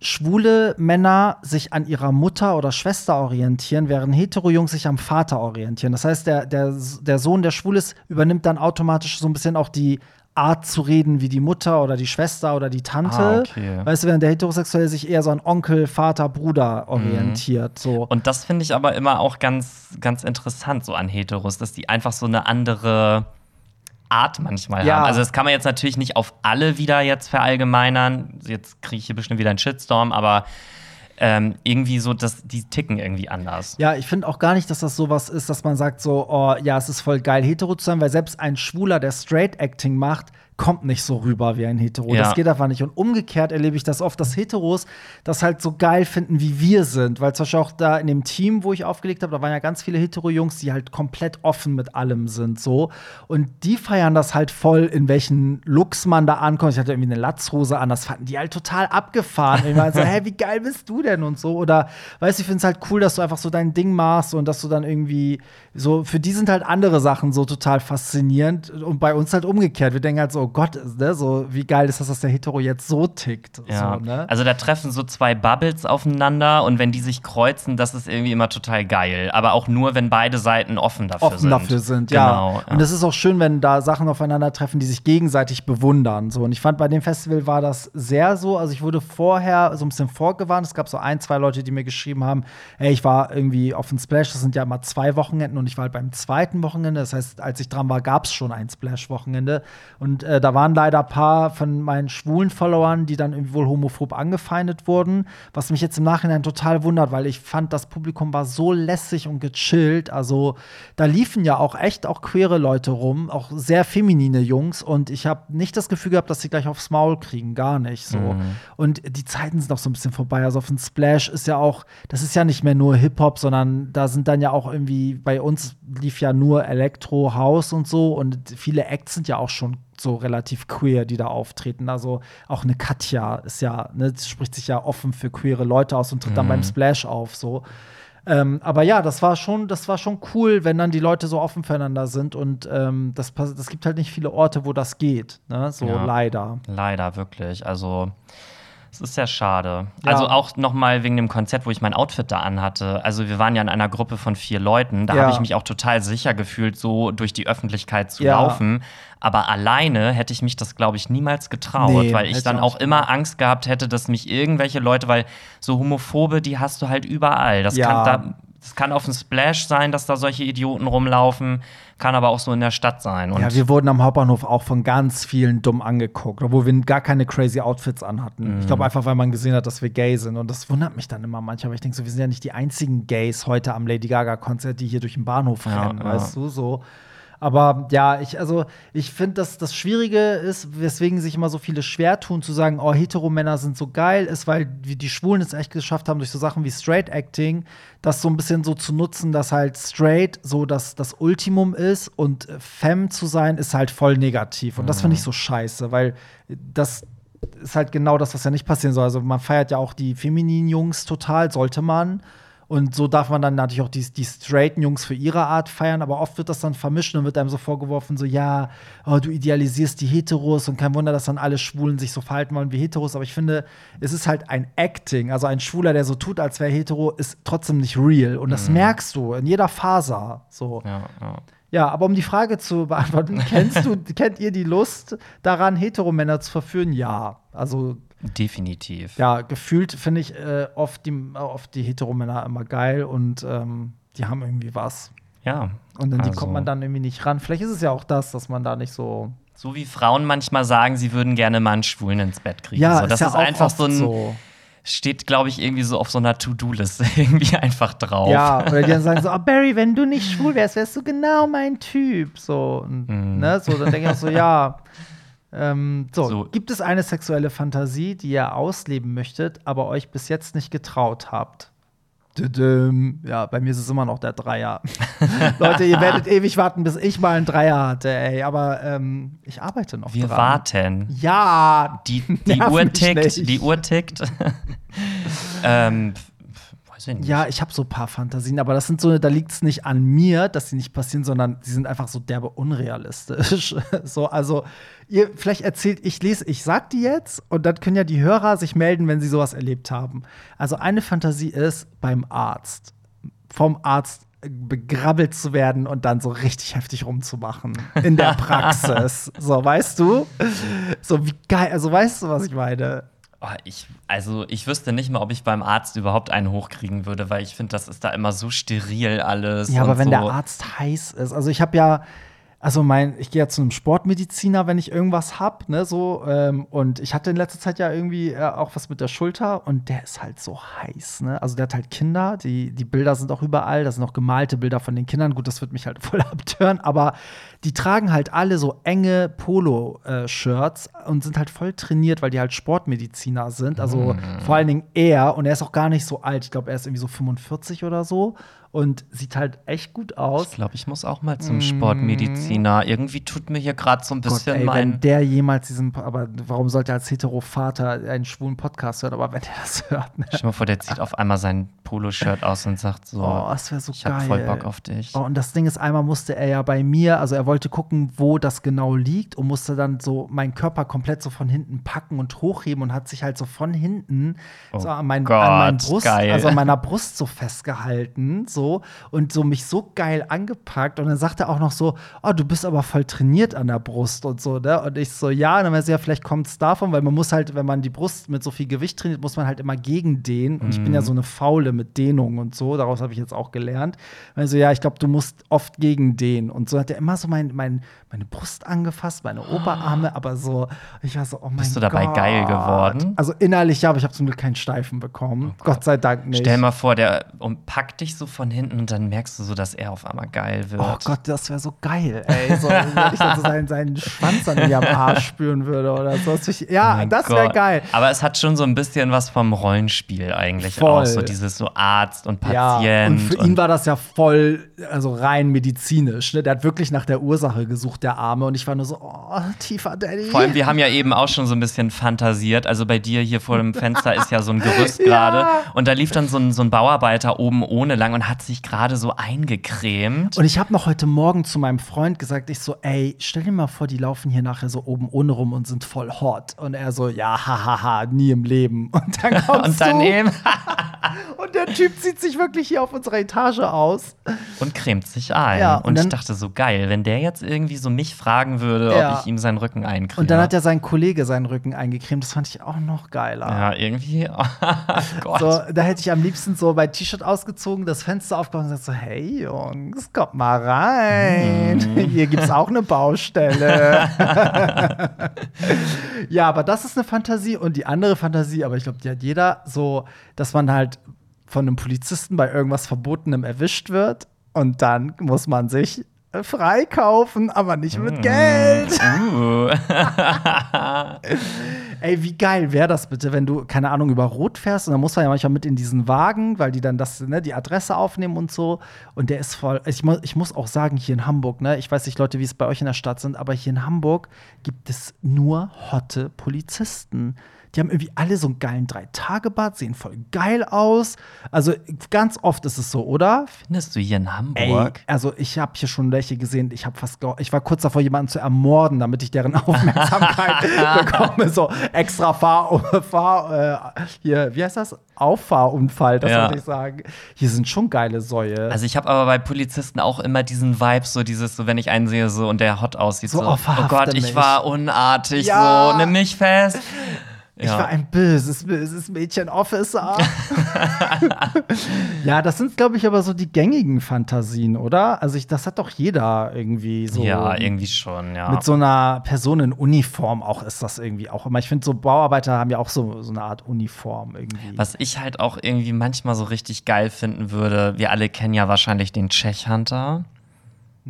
schwule Männer sich an ihrer Mutter oder Schwester orientieren, während Hetero-Jungs sich am Vater orientieren. Das heißt, der, der, der Sohn, der schwul ist, übernimmt dann automatisch so ein bisschen auch die Art zu reden wie die Mutter oder die Schwester oder die Tante. Ah, okay. Weißt du, während der Heterosexuelle sich eher so an Onkel, Vater, Bruder orientiert. So. Und das finde ich aber immer auch ganz, ganz interessant so an Heteros, dass die einfach so eine andere Art manchmal Ja. haben. Also das kann man jetzt natürlich nicht auf alle wieder jetzt verallgemeinern. Jetzt kriege ich hier bestimmt wieder einen Shitstorm, aber ähm, irgendwie so, dass die ticken irgendwie anders. Ja, ich finde auch gar nicht, dass das sowas ist, dass man sagt so, oh ja, es ist voll geil, hetero zu sein, weil selbst ein Schwuler, der Straight Acting macht, kommt nicht so rüber wie ein Hetero. Ja. Das geht einfach nicht. Und umgekehrt erlebe ich das oft, dass Heteros das halt so geil finden, wie wir sind. Weil zum Beispiel auch da in dem Team, wo ich aufgelegt habe, da waren ja ganz viele Hetero-Jungs, die halt komplett offen mit allem sind. so. Und die feiern das halt voll, in welchen Looks man da ankommt. Ich hatte irgendwie eine Latzhose an, das fanden die halt total abgefahren. Ich meine so, hä, wie geil bist du denn und so. Oder weißt du, ich finde es halt cool, dass du einfach so dein Ding machst und dass du dann irgendwie so, für die sind halt andere Sachen so total faszinierend und bei uns halt umgekehrt. Wir denken halt so, oh Gott, ne, so wie geil ist das, dass der Hetero jetzt so tickt. Ja. So, ne? Also da treffen so zwei Bubbles aufeinander und wenn die sich kreuzen, das ist irgendwie immer total geil. Aber auch nur, wenn beide Seiten offen dafür offen sind. dafür sind, genau, ja. Und es ist auch schön, wenn da Sachen aufeinandertreffen, die sich gegenseitig bewundern. So. Und ich fand, bei dem Festival war das sehr so. Also ich wurde vorher so ein bisschen vorgewarnt. Es gab so ein, zwei Leute, die mir geschrieben haben, ey, ich war irgendwie auf dem Splash, das sind ja immer zwei Wochenenden und ich war halt beim zweiten Wochenende. Das heißt, als ich dran war, gab es schon ein Splash-Wochenende. Und äh, da waren leider ein paar von meinen schwulen Followern, die dann irgendwie wohl homophob angefeindet wurden. Was mich jetzt im Nachhinein total wundert, weil ich fand, das Publikum war so lässig und gechillt. Also da liefen ja auch echt auch queere Leute rum, auch sehr feminine Jungs. Und ich habe nicht das Gefühl gehabt, dass sie gleich aufs Maul kriegen. Gar nicht so. Und die Zeiten sind auch so ein bisschen vorbei. Also auf dem Splash ist ja auch, das ist ja nicht mehr nur Hip-Hop, sondern da sind dann ja auch irgendwie, bei uns lief ja nur Elektro, House und so. Und viele Acts sind ja auch schon so relativ queer, die da auftreten. Also auch eine Katja ist ja, ne, spricht sich ja offen für queere Leute aus und tritt dann beim Splash auf. So. Ähm, aber ja, das war schon, das war schon cool, wenn dann die Leute so offen füreinander sind und ähm, das, das gibt halt nicht viele Orte, wo das geht. Ne? So Ja. leider. Leider, wirklich. Also, es ist sehr schade. Ja. Also auch noch mal wegen dem Konzert, wo ich mein Outfit da anhatte. Also wir waren ja in einer Gruppe von vier Leuten. Da Ja. habe ich mich auch total sicher gefühlt, so durch die Öffentlichkeit zu Ja. laufen. Aber alleine hätte ich mich das, glaube ich, niemals getraut, Nee, weil ich dann auch immer Angst gehabt hätte, dass mich irgendwelche Leute, weil so Homophobe, die hast du halt überall. Das kann da das kann auf dem Splash sein, dass da solche Idioten rumlaufen, kann aber auch so in der Stadt sein. Und Ja, wir wurden am Hauptbahnhof auch von ganz vielen dumm angeguckt, obwohl wir gar keine crazy Outfits anhatten. Ich glaube einfach, weil man gesehen hat, dass wir gay sind. Und das wundert mich dann immer manchmal, weil ich denke so, wir sind ja nicht die einzigen Gays heute am Lady Gaga-Konzert, die hier durch den Bahnhof Ja, rennen, ja. weißt du, so. Aber ja, ich, also, ich finde, dass das Schwierige ist, weswegen sich immer so viele schwer tun, zu sagen, oh, Heteromänner sind so geil, ist, weil die Schwulen es echt geschafft haben, durch so Sachen wie Straight Acting, das so ein bisschen so zu nutzen, dass halt straight so das, das Ultimum ist und Femme zu sein ist halt voll negativ. Und das finde ich so scheiße, weil das ist halt genau das, was ja nicht passieren soll. Also man feiert ja auch die femininen Jungs total, sollte man. Und so darf man dann natürlich auch die, die straighten Jungs für ihre Art feiern, aber oft wird das dann vermischt und wird einem so vorgeworfen, so, ja, oh, du idealisierst die Heteros und kein Wunder, dass dann alle Schwulen sich so verhalten wollen wie Heteros. Aber ich finde, es ist halt ein Acting. Also ein Schwuler, der so tut, als wäre hetero, ist trotzdem nicht real. Und das merkst du in jeder Faser. So. ja, ja. Ja, aber um die Frage zu beantworten, kennst du, kennt ihr die Lust daran, Heteromänner zu verführen? Ja. Also, definitiv. ja, gefühlt finde ich äh, oft, die, oft die Heteromänner immer geil und ähm, die haben irgendwie was. Ja. Und an die Also- kommt man dann irgendwie nicht ran. Vielleicht ist es ja auch das, dass man da nicht so. So wie Frauen manchmal sagen, sie würden gerne mal einen Schwulen ins Bett kriegen. Ja, so, das ist, ist, ja auch einfach so ein, so. Steht, glaube ich, irgendwie so auf so einer To-Do-Liste irgendwie einfach drauf. Ja, oder die dann sagen so, oh, Barry, wenn du nicht schwul wärst, wärst du genau mein Typ. So, und, Mhm. ne, so dann denke ich auch so, ja. Ähm, so, So. gibt es eine sexuelle Fantasie, die ihr ausleben möchtet, aber euch bis jetzt nicht getraut habt? Düdüm. Ja, bei mir ist es immer noch der Dreier. Leute, ihr werdet ewig warten, bis ich mal einen Dreier hatte, ey. Aber ähm, ich arbeite noch Wir dran. warten. Ja, Die, die Uhr tickt, nicht. die Uhr tickt. ähm, pf- pf- weiß ich nicht. Ja, ich habe so ein paar Fantasien, aber das sind so, da liegt es nicht an mir, dass sie nicht passieren, sondern sie sind einfach so derbe unrealistisch. so, also, ihr, vielleicht erzählt, ich lese, ich sag die jetzt und dann können ja die Hörer sich melden, wenn sie sowas erlebt haben. Also, eine Fantasie ist beim Arzt. Vom Arzt begrabbelt zu werden und dann so richtig heftig rumzumachen in der Praxis. so, weißt du? So wie geil, also weißt du, was ich meine? Oh, ich, also ich wüsste nicht mal, ob ich beim Arzt überhaupt einen hochkriegen würde, weil ich finde, das ist da immer so steril alles. Ja, aber wenn so. der Arzt heiß ist, also ich habe ja, also mein, ich gehe ja zu einem Sportmediziner, wenn ich irgendwas hab, ne, so. Ähm, und ich hatte in letzter Zeit ja irgendwie äh, auch was mit der Schulter und der ist halt so heiß, ne. Also der hat halt Kinder, die, die Bilder sind auch überall, das sind auch gemalte Bilder von den Kindern. Gut, das wird mich halt voll abtören, aber die tragen halt alle so enge Polo-Shirts und sind halt voll trainiert, weil die halt Sportmediziner sind. Also Mhm. vor allen Dingen er und er ist auch gar nicht so alt. Ich glaube, er ist irgendwie so 45 oder so und sieht halt echt gut aus. Ich glaube, ich muss auch mal zum Sportmediziner. Irgendwie tut mir hier gerade so ein Mm. Gott, bisschen ey, wenn mein. der jemals diesen, aber warum sollte er als Hetero-Vater einen schwulen Podcast hören? Aber wenn der das hört, ne? Stell dir mal vor, der zieht auf einmal sein Poloshirt aus und sagt so: Oh, das wäre so Ich geil. hab voll Bock auf dich. Oh, und das Ding ist, einmal musste er ja bei mir, also er wollte gucken, wo das genau liegt und musste dann so meinen Körper komplett so von hinten packen und hochheben und hat sich halt so von hinten Oh so an, mein, Gott, an meinen Brust, geil. also an meiner Brust so festgehalten, so und so mich so geil angepackt und dann sagt er auch noch so, oh, du bist aber voll trainiert an der Brust und so, ne? Und ich so, ja, und dann meinte er, ja, vielleicht kommt es davon, weil man muss halt, wenn man die Brust mit so viel Gewicht trainiert, muss man halt immer gegen dehnen und ich bin ja so eine Faule mit Dehnung und so, daraus habe ich jetzt auch gelernt. Also ja, ich glaube, du musst oft gegen dehnen und so hat er immer so mein, mein, meine Brust angefasst, meine Oberarme, aber so, ich war so, oh mein Gott. Bist du dabei geil geworden? Also innerlich ja, aber ich habe zum Glück keinen Steifen bekommen. Gott sei Dank nicht. Stell mal vor, der umpackt dich so von hinten und dann merkst du so, dass er auf einmal geil wird. Oh Gott, das wäre so geil, ey. So, wenn ich so seinen, seinen Schwanz an mir am Arsch spüren würde oder so. Oh Ja, mein das wäre Gott. geil. Aber es hat schon so ein bisschen was vom Rollenspiel eigentlich Voll. auch. So dieses so Arzt und Ja, Patient. und für ihn war das ja voll, also rein medizinisch. Ne? Der hat wirklich nach der Ursache gesucht, der Arme. Und ich war nur so, oh, tiefer Daddy. Vor allem, wir haben ja eben auch schon so ein bisschen fantasiert. Also bei dir hier vor dem Fenster ist ja so ein Gerüst gerade. Und da lief dann so ein, so ein Bauarbeiter oben ohne lang und hat sich gerade so eingecremt. Und ich habe noch heute Morgen zu meinem Freund gesagt, ich so, ey, stell dir mal vor, die laufen hier nachher so oben ohne rum und sind voll hot. Und er so, ja, hahaha, nie im Leben. Und dann kommst Und daneben du und der Typ zieht sich wirklich hier auf unserer Etage aus. und cremt sich ein. Ja, und und ich dann- dachte so geil, wenn der jetzt irgendwie so mich fragen würde, Ja. ob ich ihm seinen Rücken eincreme. Und dann hat ja sein Kollege seinen Rücken eingecremt. Das fand ich auch noch geiler. ja irgendwie. Oh. So, da hätte ich am liebsten so mein T-Shirt ausgezogen, das Fenster aufgemacht und gesagt so, hey Jungs, kommt mal rein. Mhm. Hier gibt's auch eine Baustelle. ja, aber das ist eine Fantasie und die andere Fantasie, aber ich glaube, die hat jeder so, dass man halt von einem Polizisten bei irgendwas Verbotenem erwischt wird und dann muss man sich freikaufen, aber nicht mit Geld. Uh. Ey, wie geil wäre das bitte, wenn du, keine Ahnung, über Rot fährst und dann muss man ja manchmal mit in diesen Wagen, weil die dann das, ne, die Adresse aufnehmen und so. Und der ist voll. Ich, mu ich muss auch sagen, hier in Hamburg, ne, ich weiß nicht, Leute, wie es bei euch in der Stadt sind, aber hier in Hamburg gibt es nur hotte Polizisten. Die haben irgendwie alle so einen geilen Drei-Tage-Bad, sehen voll geil aus. Also ganz oft ist es so, oder? Findest du hier in Ey, Hamburg? also ich habe hier schon welche gesehen, ich habe fast ich war kurz davor, jemanden zu ermorden, damit ich deren Aufmerksamkeit bekomme. So extra Fahr, Fahr äh, hier, wie heißt das? Auffahrunfall, das Ja. würde ich sagen. Hier sind schon geile Säue. Also ich habe aber bei Polizisten auch immer diesen Vibe, so dieses, so wenn ich einen sehe, so und der hot aussieht, So, so, oh, oh, Gott, ich mich. war unartig, Ja. so, nimm mich fest. Ich war ein böses, böses Mädchen-Officer. ja, das sind, glaube ich, aber so die gängigen Fantasien, oder? Also, ich, das hat doch jeder irgendwie so. ja, irgendwie schon, ja. Mit so einer Person in Uniform auch ist das irgendwie auch immer. Ich finde, so Bauarbeiter haben ja auch so, so eine Art Uniform irgendwie. Was ich halt auch irgendwie manchmal so richtig geil finden würde, wir alle kennen ja wahrscheinlich den Czech-Hunter.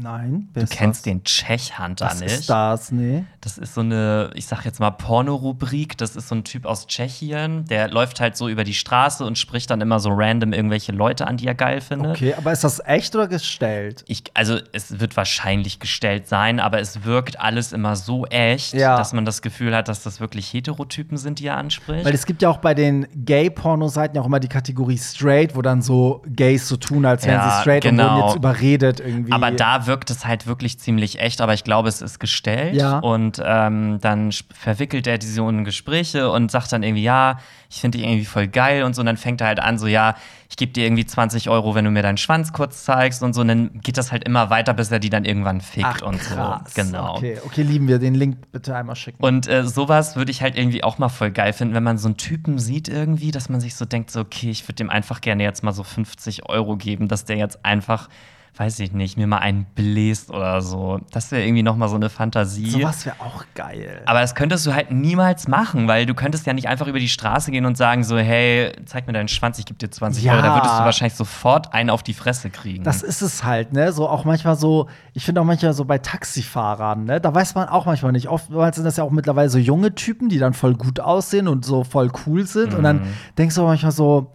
Nein, Du kennst das? den Czech-Hunter Was nicht. ist das? Nee. Das ist so eine, ich sag jetzt mal, Porno-Rubrik. Das ist so ein Typ aus Tschechien, der läuft halt so über die Straße und spricht dann immer so random irgendwelche Leute an, die er geil findet. Okay, aber ist das echt oder gestellt? Ich, also es wird wahrscheinlich gestellt sein, aber es wirkt alles immer so echt, Ja. dass man das Gefühl hat, dass das wirklich Heterotypen sind, die er anspricht. Weil es gibt ja auch bei den Gay-Porno-Seiten ja auch immer die Kategorie straight, wo dann so Gays so tun, als wären Ja, sie straight und genau. wurden jetzt überredet irgendwie. aber da wirkt es halt wirklich ziemlich echt, aber ich glaube, es ist gestellt. Ja. Und ähm, dann verwickelt er diese in Gespräche und sagt dann irgendwie, ja, ich finde dich irgendwie voll geil und so. Und dann fängt er halt an, so, ja, ich gebe dir irgendwie 20 Euro, wenn du mir deinen Schwanz kurz zeigst und so. Und dann geht das halt immer weiter, bis er die dann irgendwann fickt Ach, und krass. so. Genau. Okay, okay, lieben wir. Den Link bitte einmal schicken. Und äh, sowas würde ich halt irgendwie auch mal voll geil finden, wenn man so einen Typen sieht irgendwie, dass man sich so denkt, so, okay, ich würde dem einfach gerne jetzt mal so 50 Euro geben, dass der jetzt einfach weiß ich nicht, mir mal einen bläst oder so. Das wäre irgendwie noch mal so eine Fantasie. Sowas wäre auch geil. Aber das könntest du halt niemals machen, weil du könntest ja nicht einfach über die Straße gehen und sagen so, hey, zeig mir deinen Schwanz, ich gebe dir 20 Ja. Euro. Da würdest du wahrscheinlich sofort einen auf die Fresse kriegen. Das ist es halt, ne? So auch manchmal so, ich finde auch manchmal so bei Taxifahrern, ne? Da weiß man auch manchmal nicht. Oftmals sind das ja auch mittlerweile so junge Typen, die dann voll gut aussehen und so voll cool sind. Und Mhm. dann denkst du auch manchmal so,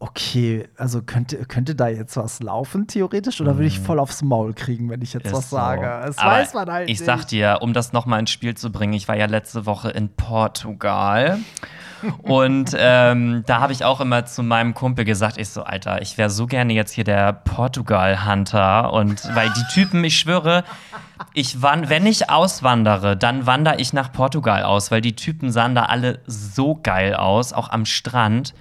okay, also könnte, könnte da jetzt was laufen, theoretisch? Oder würde ich voll aufs Maul kriegen, wenn ich jetzt Mhm. Ist was so. sage? Das Aber weiß man halt Ich nicht. sag dir, um das noch mal ins Spiel zu bringen, ich war ja letzte Woche in Portugal. Und ähm, da habe ich auch immer zu meinem Kumpel gesagt, ich so, Alter, ich wäre so gerne jetzt hier der Portugal-Hunter. Und weil die Typen, ich schwöre, ich wann, wenn ich auswandere, dann wandere ich nach Portugal aus, weil die Typen sahen da alle so geil aus, auch am Strand.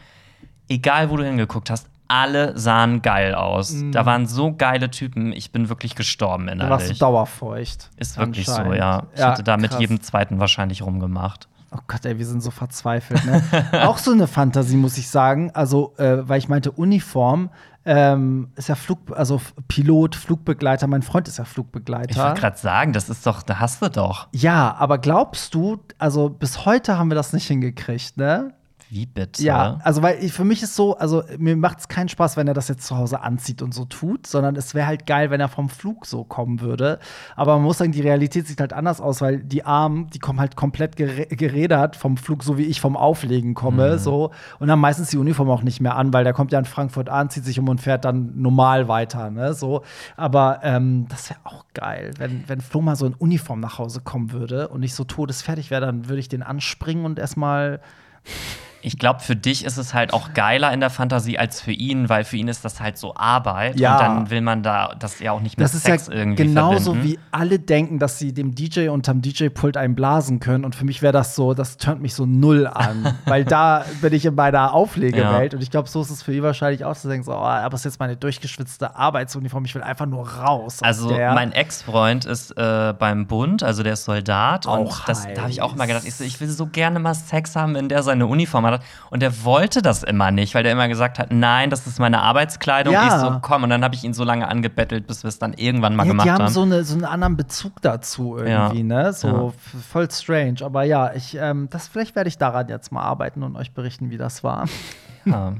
Egal, wo du hingeguckt hast, alle sahen geil aus. Da waren so geile Typen, ich bin wirklich gestorben Mhm. Da warst du innerlich. dauerfeucht. Ist wirklich so, ja. Ich hätte da mit krass. jedem zweiten wahrscheinlich rumgemacht. Oh Gott, ey, wir sind so verzweifelt. Ne? auch so eine Fantasie, muss ich sagen. Also, äh, weil ich meinte, Uniform ähm, ist ja Flug, also Pilot, Flugbegleiter. Mein Freund ist ja Ich Flugbegleiter. wollte gerade sagen, das ist doch, da hast du doch. ja, aber glaubst du, also bis heute haben wir das nicht hingekriegt, ne? Wie bitte? Ja, also weil ich, für mich ist so, also mir macht es keinen Spaß, wenn er das jetzt zu Hause anzieht und so tut, sondern es wäre halt geil, wenn er vom Flug so kommen würde. Aber man muss sagen, die Realität sieht halt anders aus, weil die Armen, die kommen halt komplett gerädert vom Flug, so wie ich vom Auflegen komme, Mhm. so und haben meistens die Uniform auch nicht mehr an, weil der kommt ja in Frankfurt an, zieht sich um und fährt dann normal weiter, ne, so. Aber ähm, das wäre auch geil, wenn wenn Flo mal so in Uniform nach Hause kommen würde und nicht so todesfertig wäre, dann würde ich den anspringen und erstmal Ich glaube, für dich ist es halt auch geiler in der Fantasie als für ihn, weil für ihn ist das halt so Arbeit. Ja. Und dann will man da das ja auch nicht mit Das ist Sex ja irgendwie genauso verbinden. wie alle denken, dass sie dem DJ unterm DJ-Pult einen blasen können. Und für mich wäre das so, das turnt mich so null an. weil da bin ich in meiner Auflegewelt. Und ich glaube, so ist es für ihn wahrscheinlich auch zu denken: so, oh, aber es ist jetzt meine durchgeschwitzte Arbeitsuniform, ich will einfach nur raus. aus Also mein Ex-Freund ist äh, beim Bund, also der ist Soldat. Auch und das, da habe ich auch heiß. mal gedacht, ich, so, ich will so gerne mal Sex haben, in der seine Uniform hat. Und der wollte das immer nicht, weil der immer gesagt hat, nein, das ist meine Arbeitskleidung. Ja. Ich so, komm. Und dann habe ich ihn so lange angebettelt, bis wir es dann irgendwann mal ja, gemacht die haben haben. so, eine, so einen anderen Bezug dazu irgendwie, ne? So Ja. voll strange. Aber ja, ich, ähm, das, vielleicht werde ich daran jetzt mal arbeiten und euch berichten, wie das war. Ja.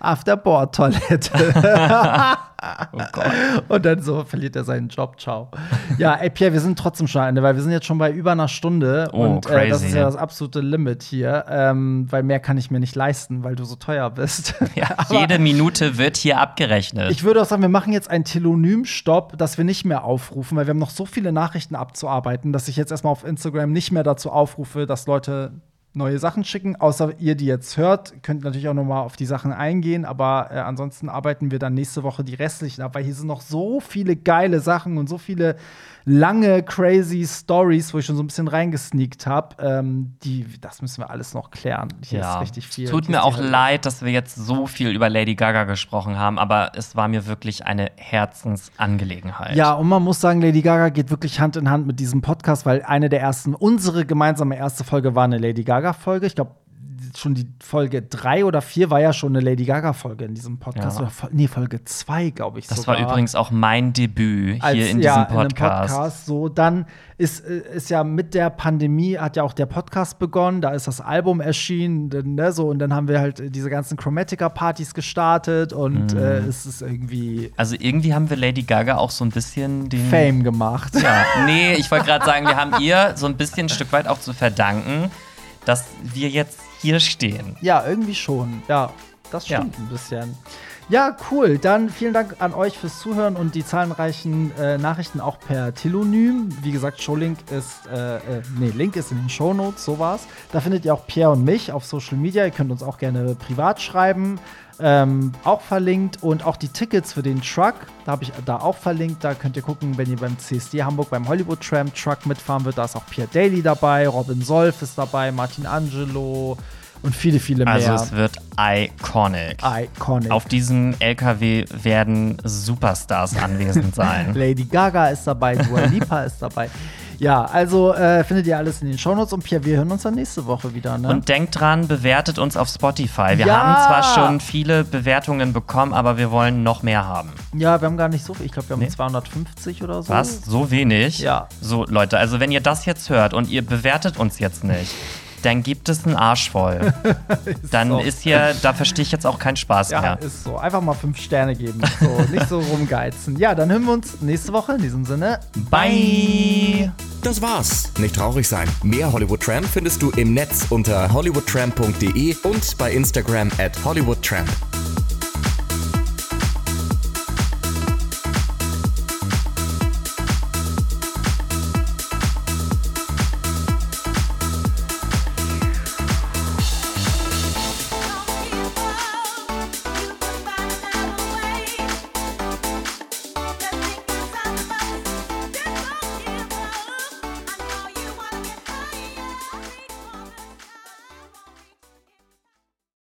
Afterboard-Toilette. Oh Gott. Und dann so verliert er seinen Job. Ciao. Ja, ey, Pierre, wir sind trotzdem schon am Ende, weil wir sind jetzt schon bei über einer Stunde. Oh, und äh, das crazy. ist ja das absolute Limit hier. Ähm, weil mehr kann ich mir nicht leisten, weil du so teuer bist. Ja, jede Minute wird hier abgerechnet. Ich würde auch sagen, wir machen jetzt einen Telonym-Stopp, dass wir nicht mehr aufrufen, weil wir haben noch so viele Nachrichten abzuarbeiten, dass ich jetzt erstmal auf Instagram nicht mehr dazu aufrufe, dass Leute neue Sachen schicken. Außer ihr, die jetzt hört, könnt natürlich auch noch mal auf die Sachen eingehen. Aber äh, ansonsten arbeiten wir dann nächste Woche die restlichen ab, weil hier sind noch so viele geile Sachen und so viele lange, crazy Stories, wo ich schon so ein bisschen reingesneakt habe. Ähm, die, das müssen wir alles noch klären. Hier ist richtig viel. Es tut mir auch leid, dass wir jetzt so viel über Lady Gaga gesprochen haben, aber es war mir wirklich eine Herzensangelegenheit. Ja, und man muss sagen, Lady Gaga geht wirklich Hand in Hand mit diesem Podcast, weil eine der ersten, unsere gemeinsame erste Folge war eine Lady Gaga-Folge. Ich glaube, schon die Folge drei oder vier war ja schon eine Lady Gaga-Folge in diesem Podcast. Ja. Oder Fol- nee, Folge zwei, glaube ich. Das sogar. war übrigens auch mein Debüt Als- hier in ja, diesem Podcast. In Podcast. So, dann ist, äh, ist ja mit der Pandemie hat ja auch der Podcast begonnen. Da ist das Album erschienen, ne, so und dann haben wir halt diese ganzen Chromatica-Partys gestartet und Mhm. äh, es ist irgendwie Also irgendwie haben wir Lady Gaga auch so ein bisschen den Fame gemacht. Ja, nee, ich wollte gerade sagen, wir haben ihr so ein bisschen ein Stück weit auch zu verdanken, dass wir jetzt hier stehen. Ja, irgendwie schon. Ja, das Ja. stimmt ein bisschen. Ja, cool. Dann vielen Dank an euch fürs Zuhören und die zahlreichen äh, Nachrichten auch per Telonym. Wie gesagt, Showlink ist, äh, äh, nee, Link ist in den Shownotes, so war's. Da findet ihr auch Pierre und mich auf Social Media. Ihr könnt uns auch gerne privat schreiben. Ähm, auch verlinkt und auch die Tickets für den Truck, da habe ich da auch verlinkt. Da könnt ihr gucken, wenn ihr beim CSD Hamburg beim Hollywood Tram Truck mitfahren wird. Da ist auch Pierre Daly dabei, Robin Solf ist dabei, Martin Angelo und viele, viele mehr. Also es wird iconic. Iconic. Auf diesem LKW werden Superstars anwesend sein. Lady Gaga ist dabei, Dua Lipa ist dabei. Ja, also äh, findet ihr alles in den Shownotes und Pierre, wir hören uns dann nächste Woche wieder. Ne? Und denkt dran, bewertet uns auf Spotify. Wir Ja! haben zwar schon viele Bewertungen bekommen, aber wir wollen noch mehr haben. ja, wir haben gar nicht so viel. Ich glaube, wir haben Nee. 250 oder so. Was? So wenig? Ja. So, Leute, also wenn ihr das jetzt hört und ihr bewertet uns jetzt nicht, dann gibt es einen Arsch voll. dann so. ist hier, da verstehe ich jetzt auch keinen Spaß Ja, mehr. ist so. Einfach mal fünf Sterne geben. So, nicht so rumgeizen. Ja, dann hören wir uns nächste Woche. In diesem Sinne. Bye! Das war's. Nicht traurig sein. Mehr Hollywood Tramp findest du im Netz unter hollywoodtramp.de und bei Instagram at hollywoodtramp.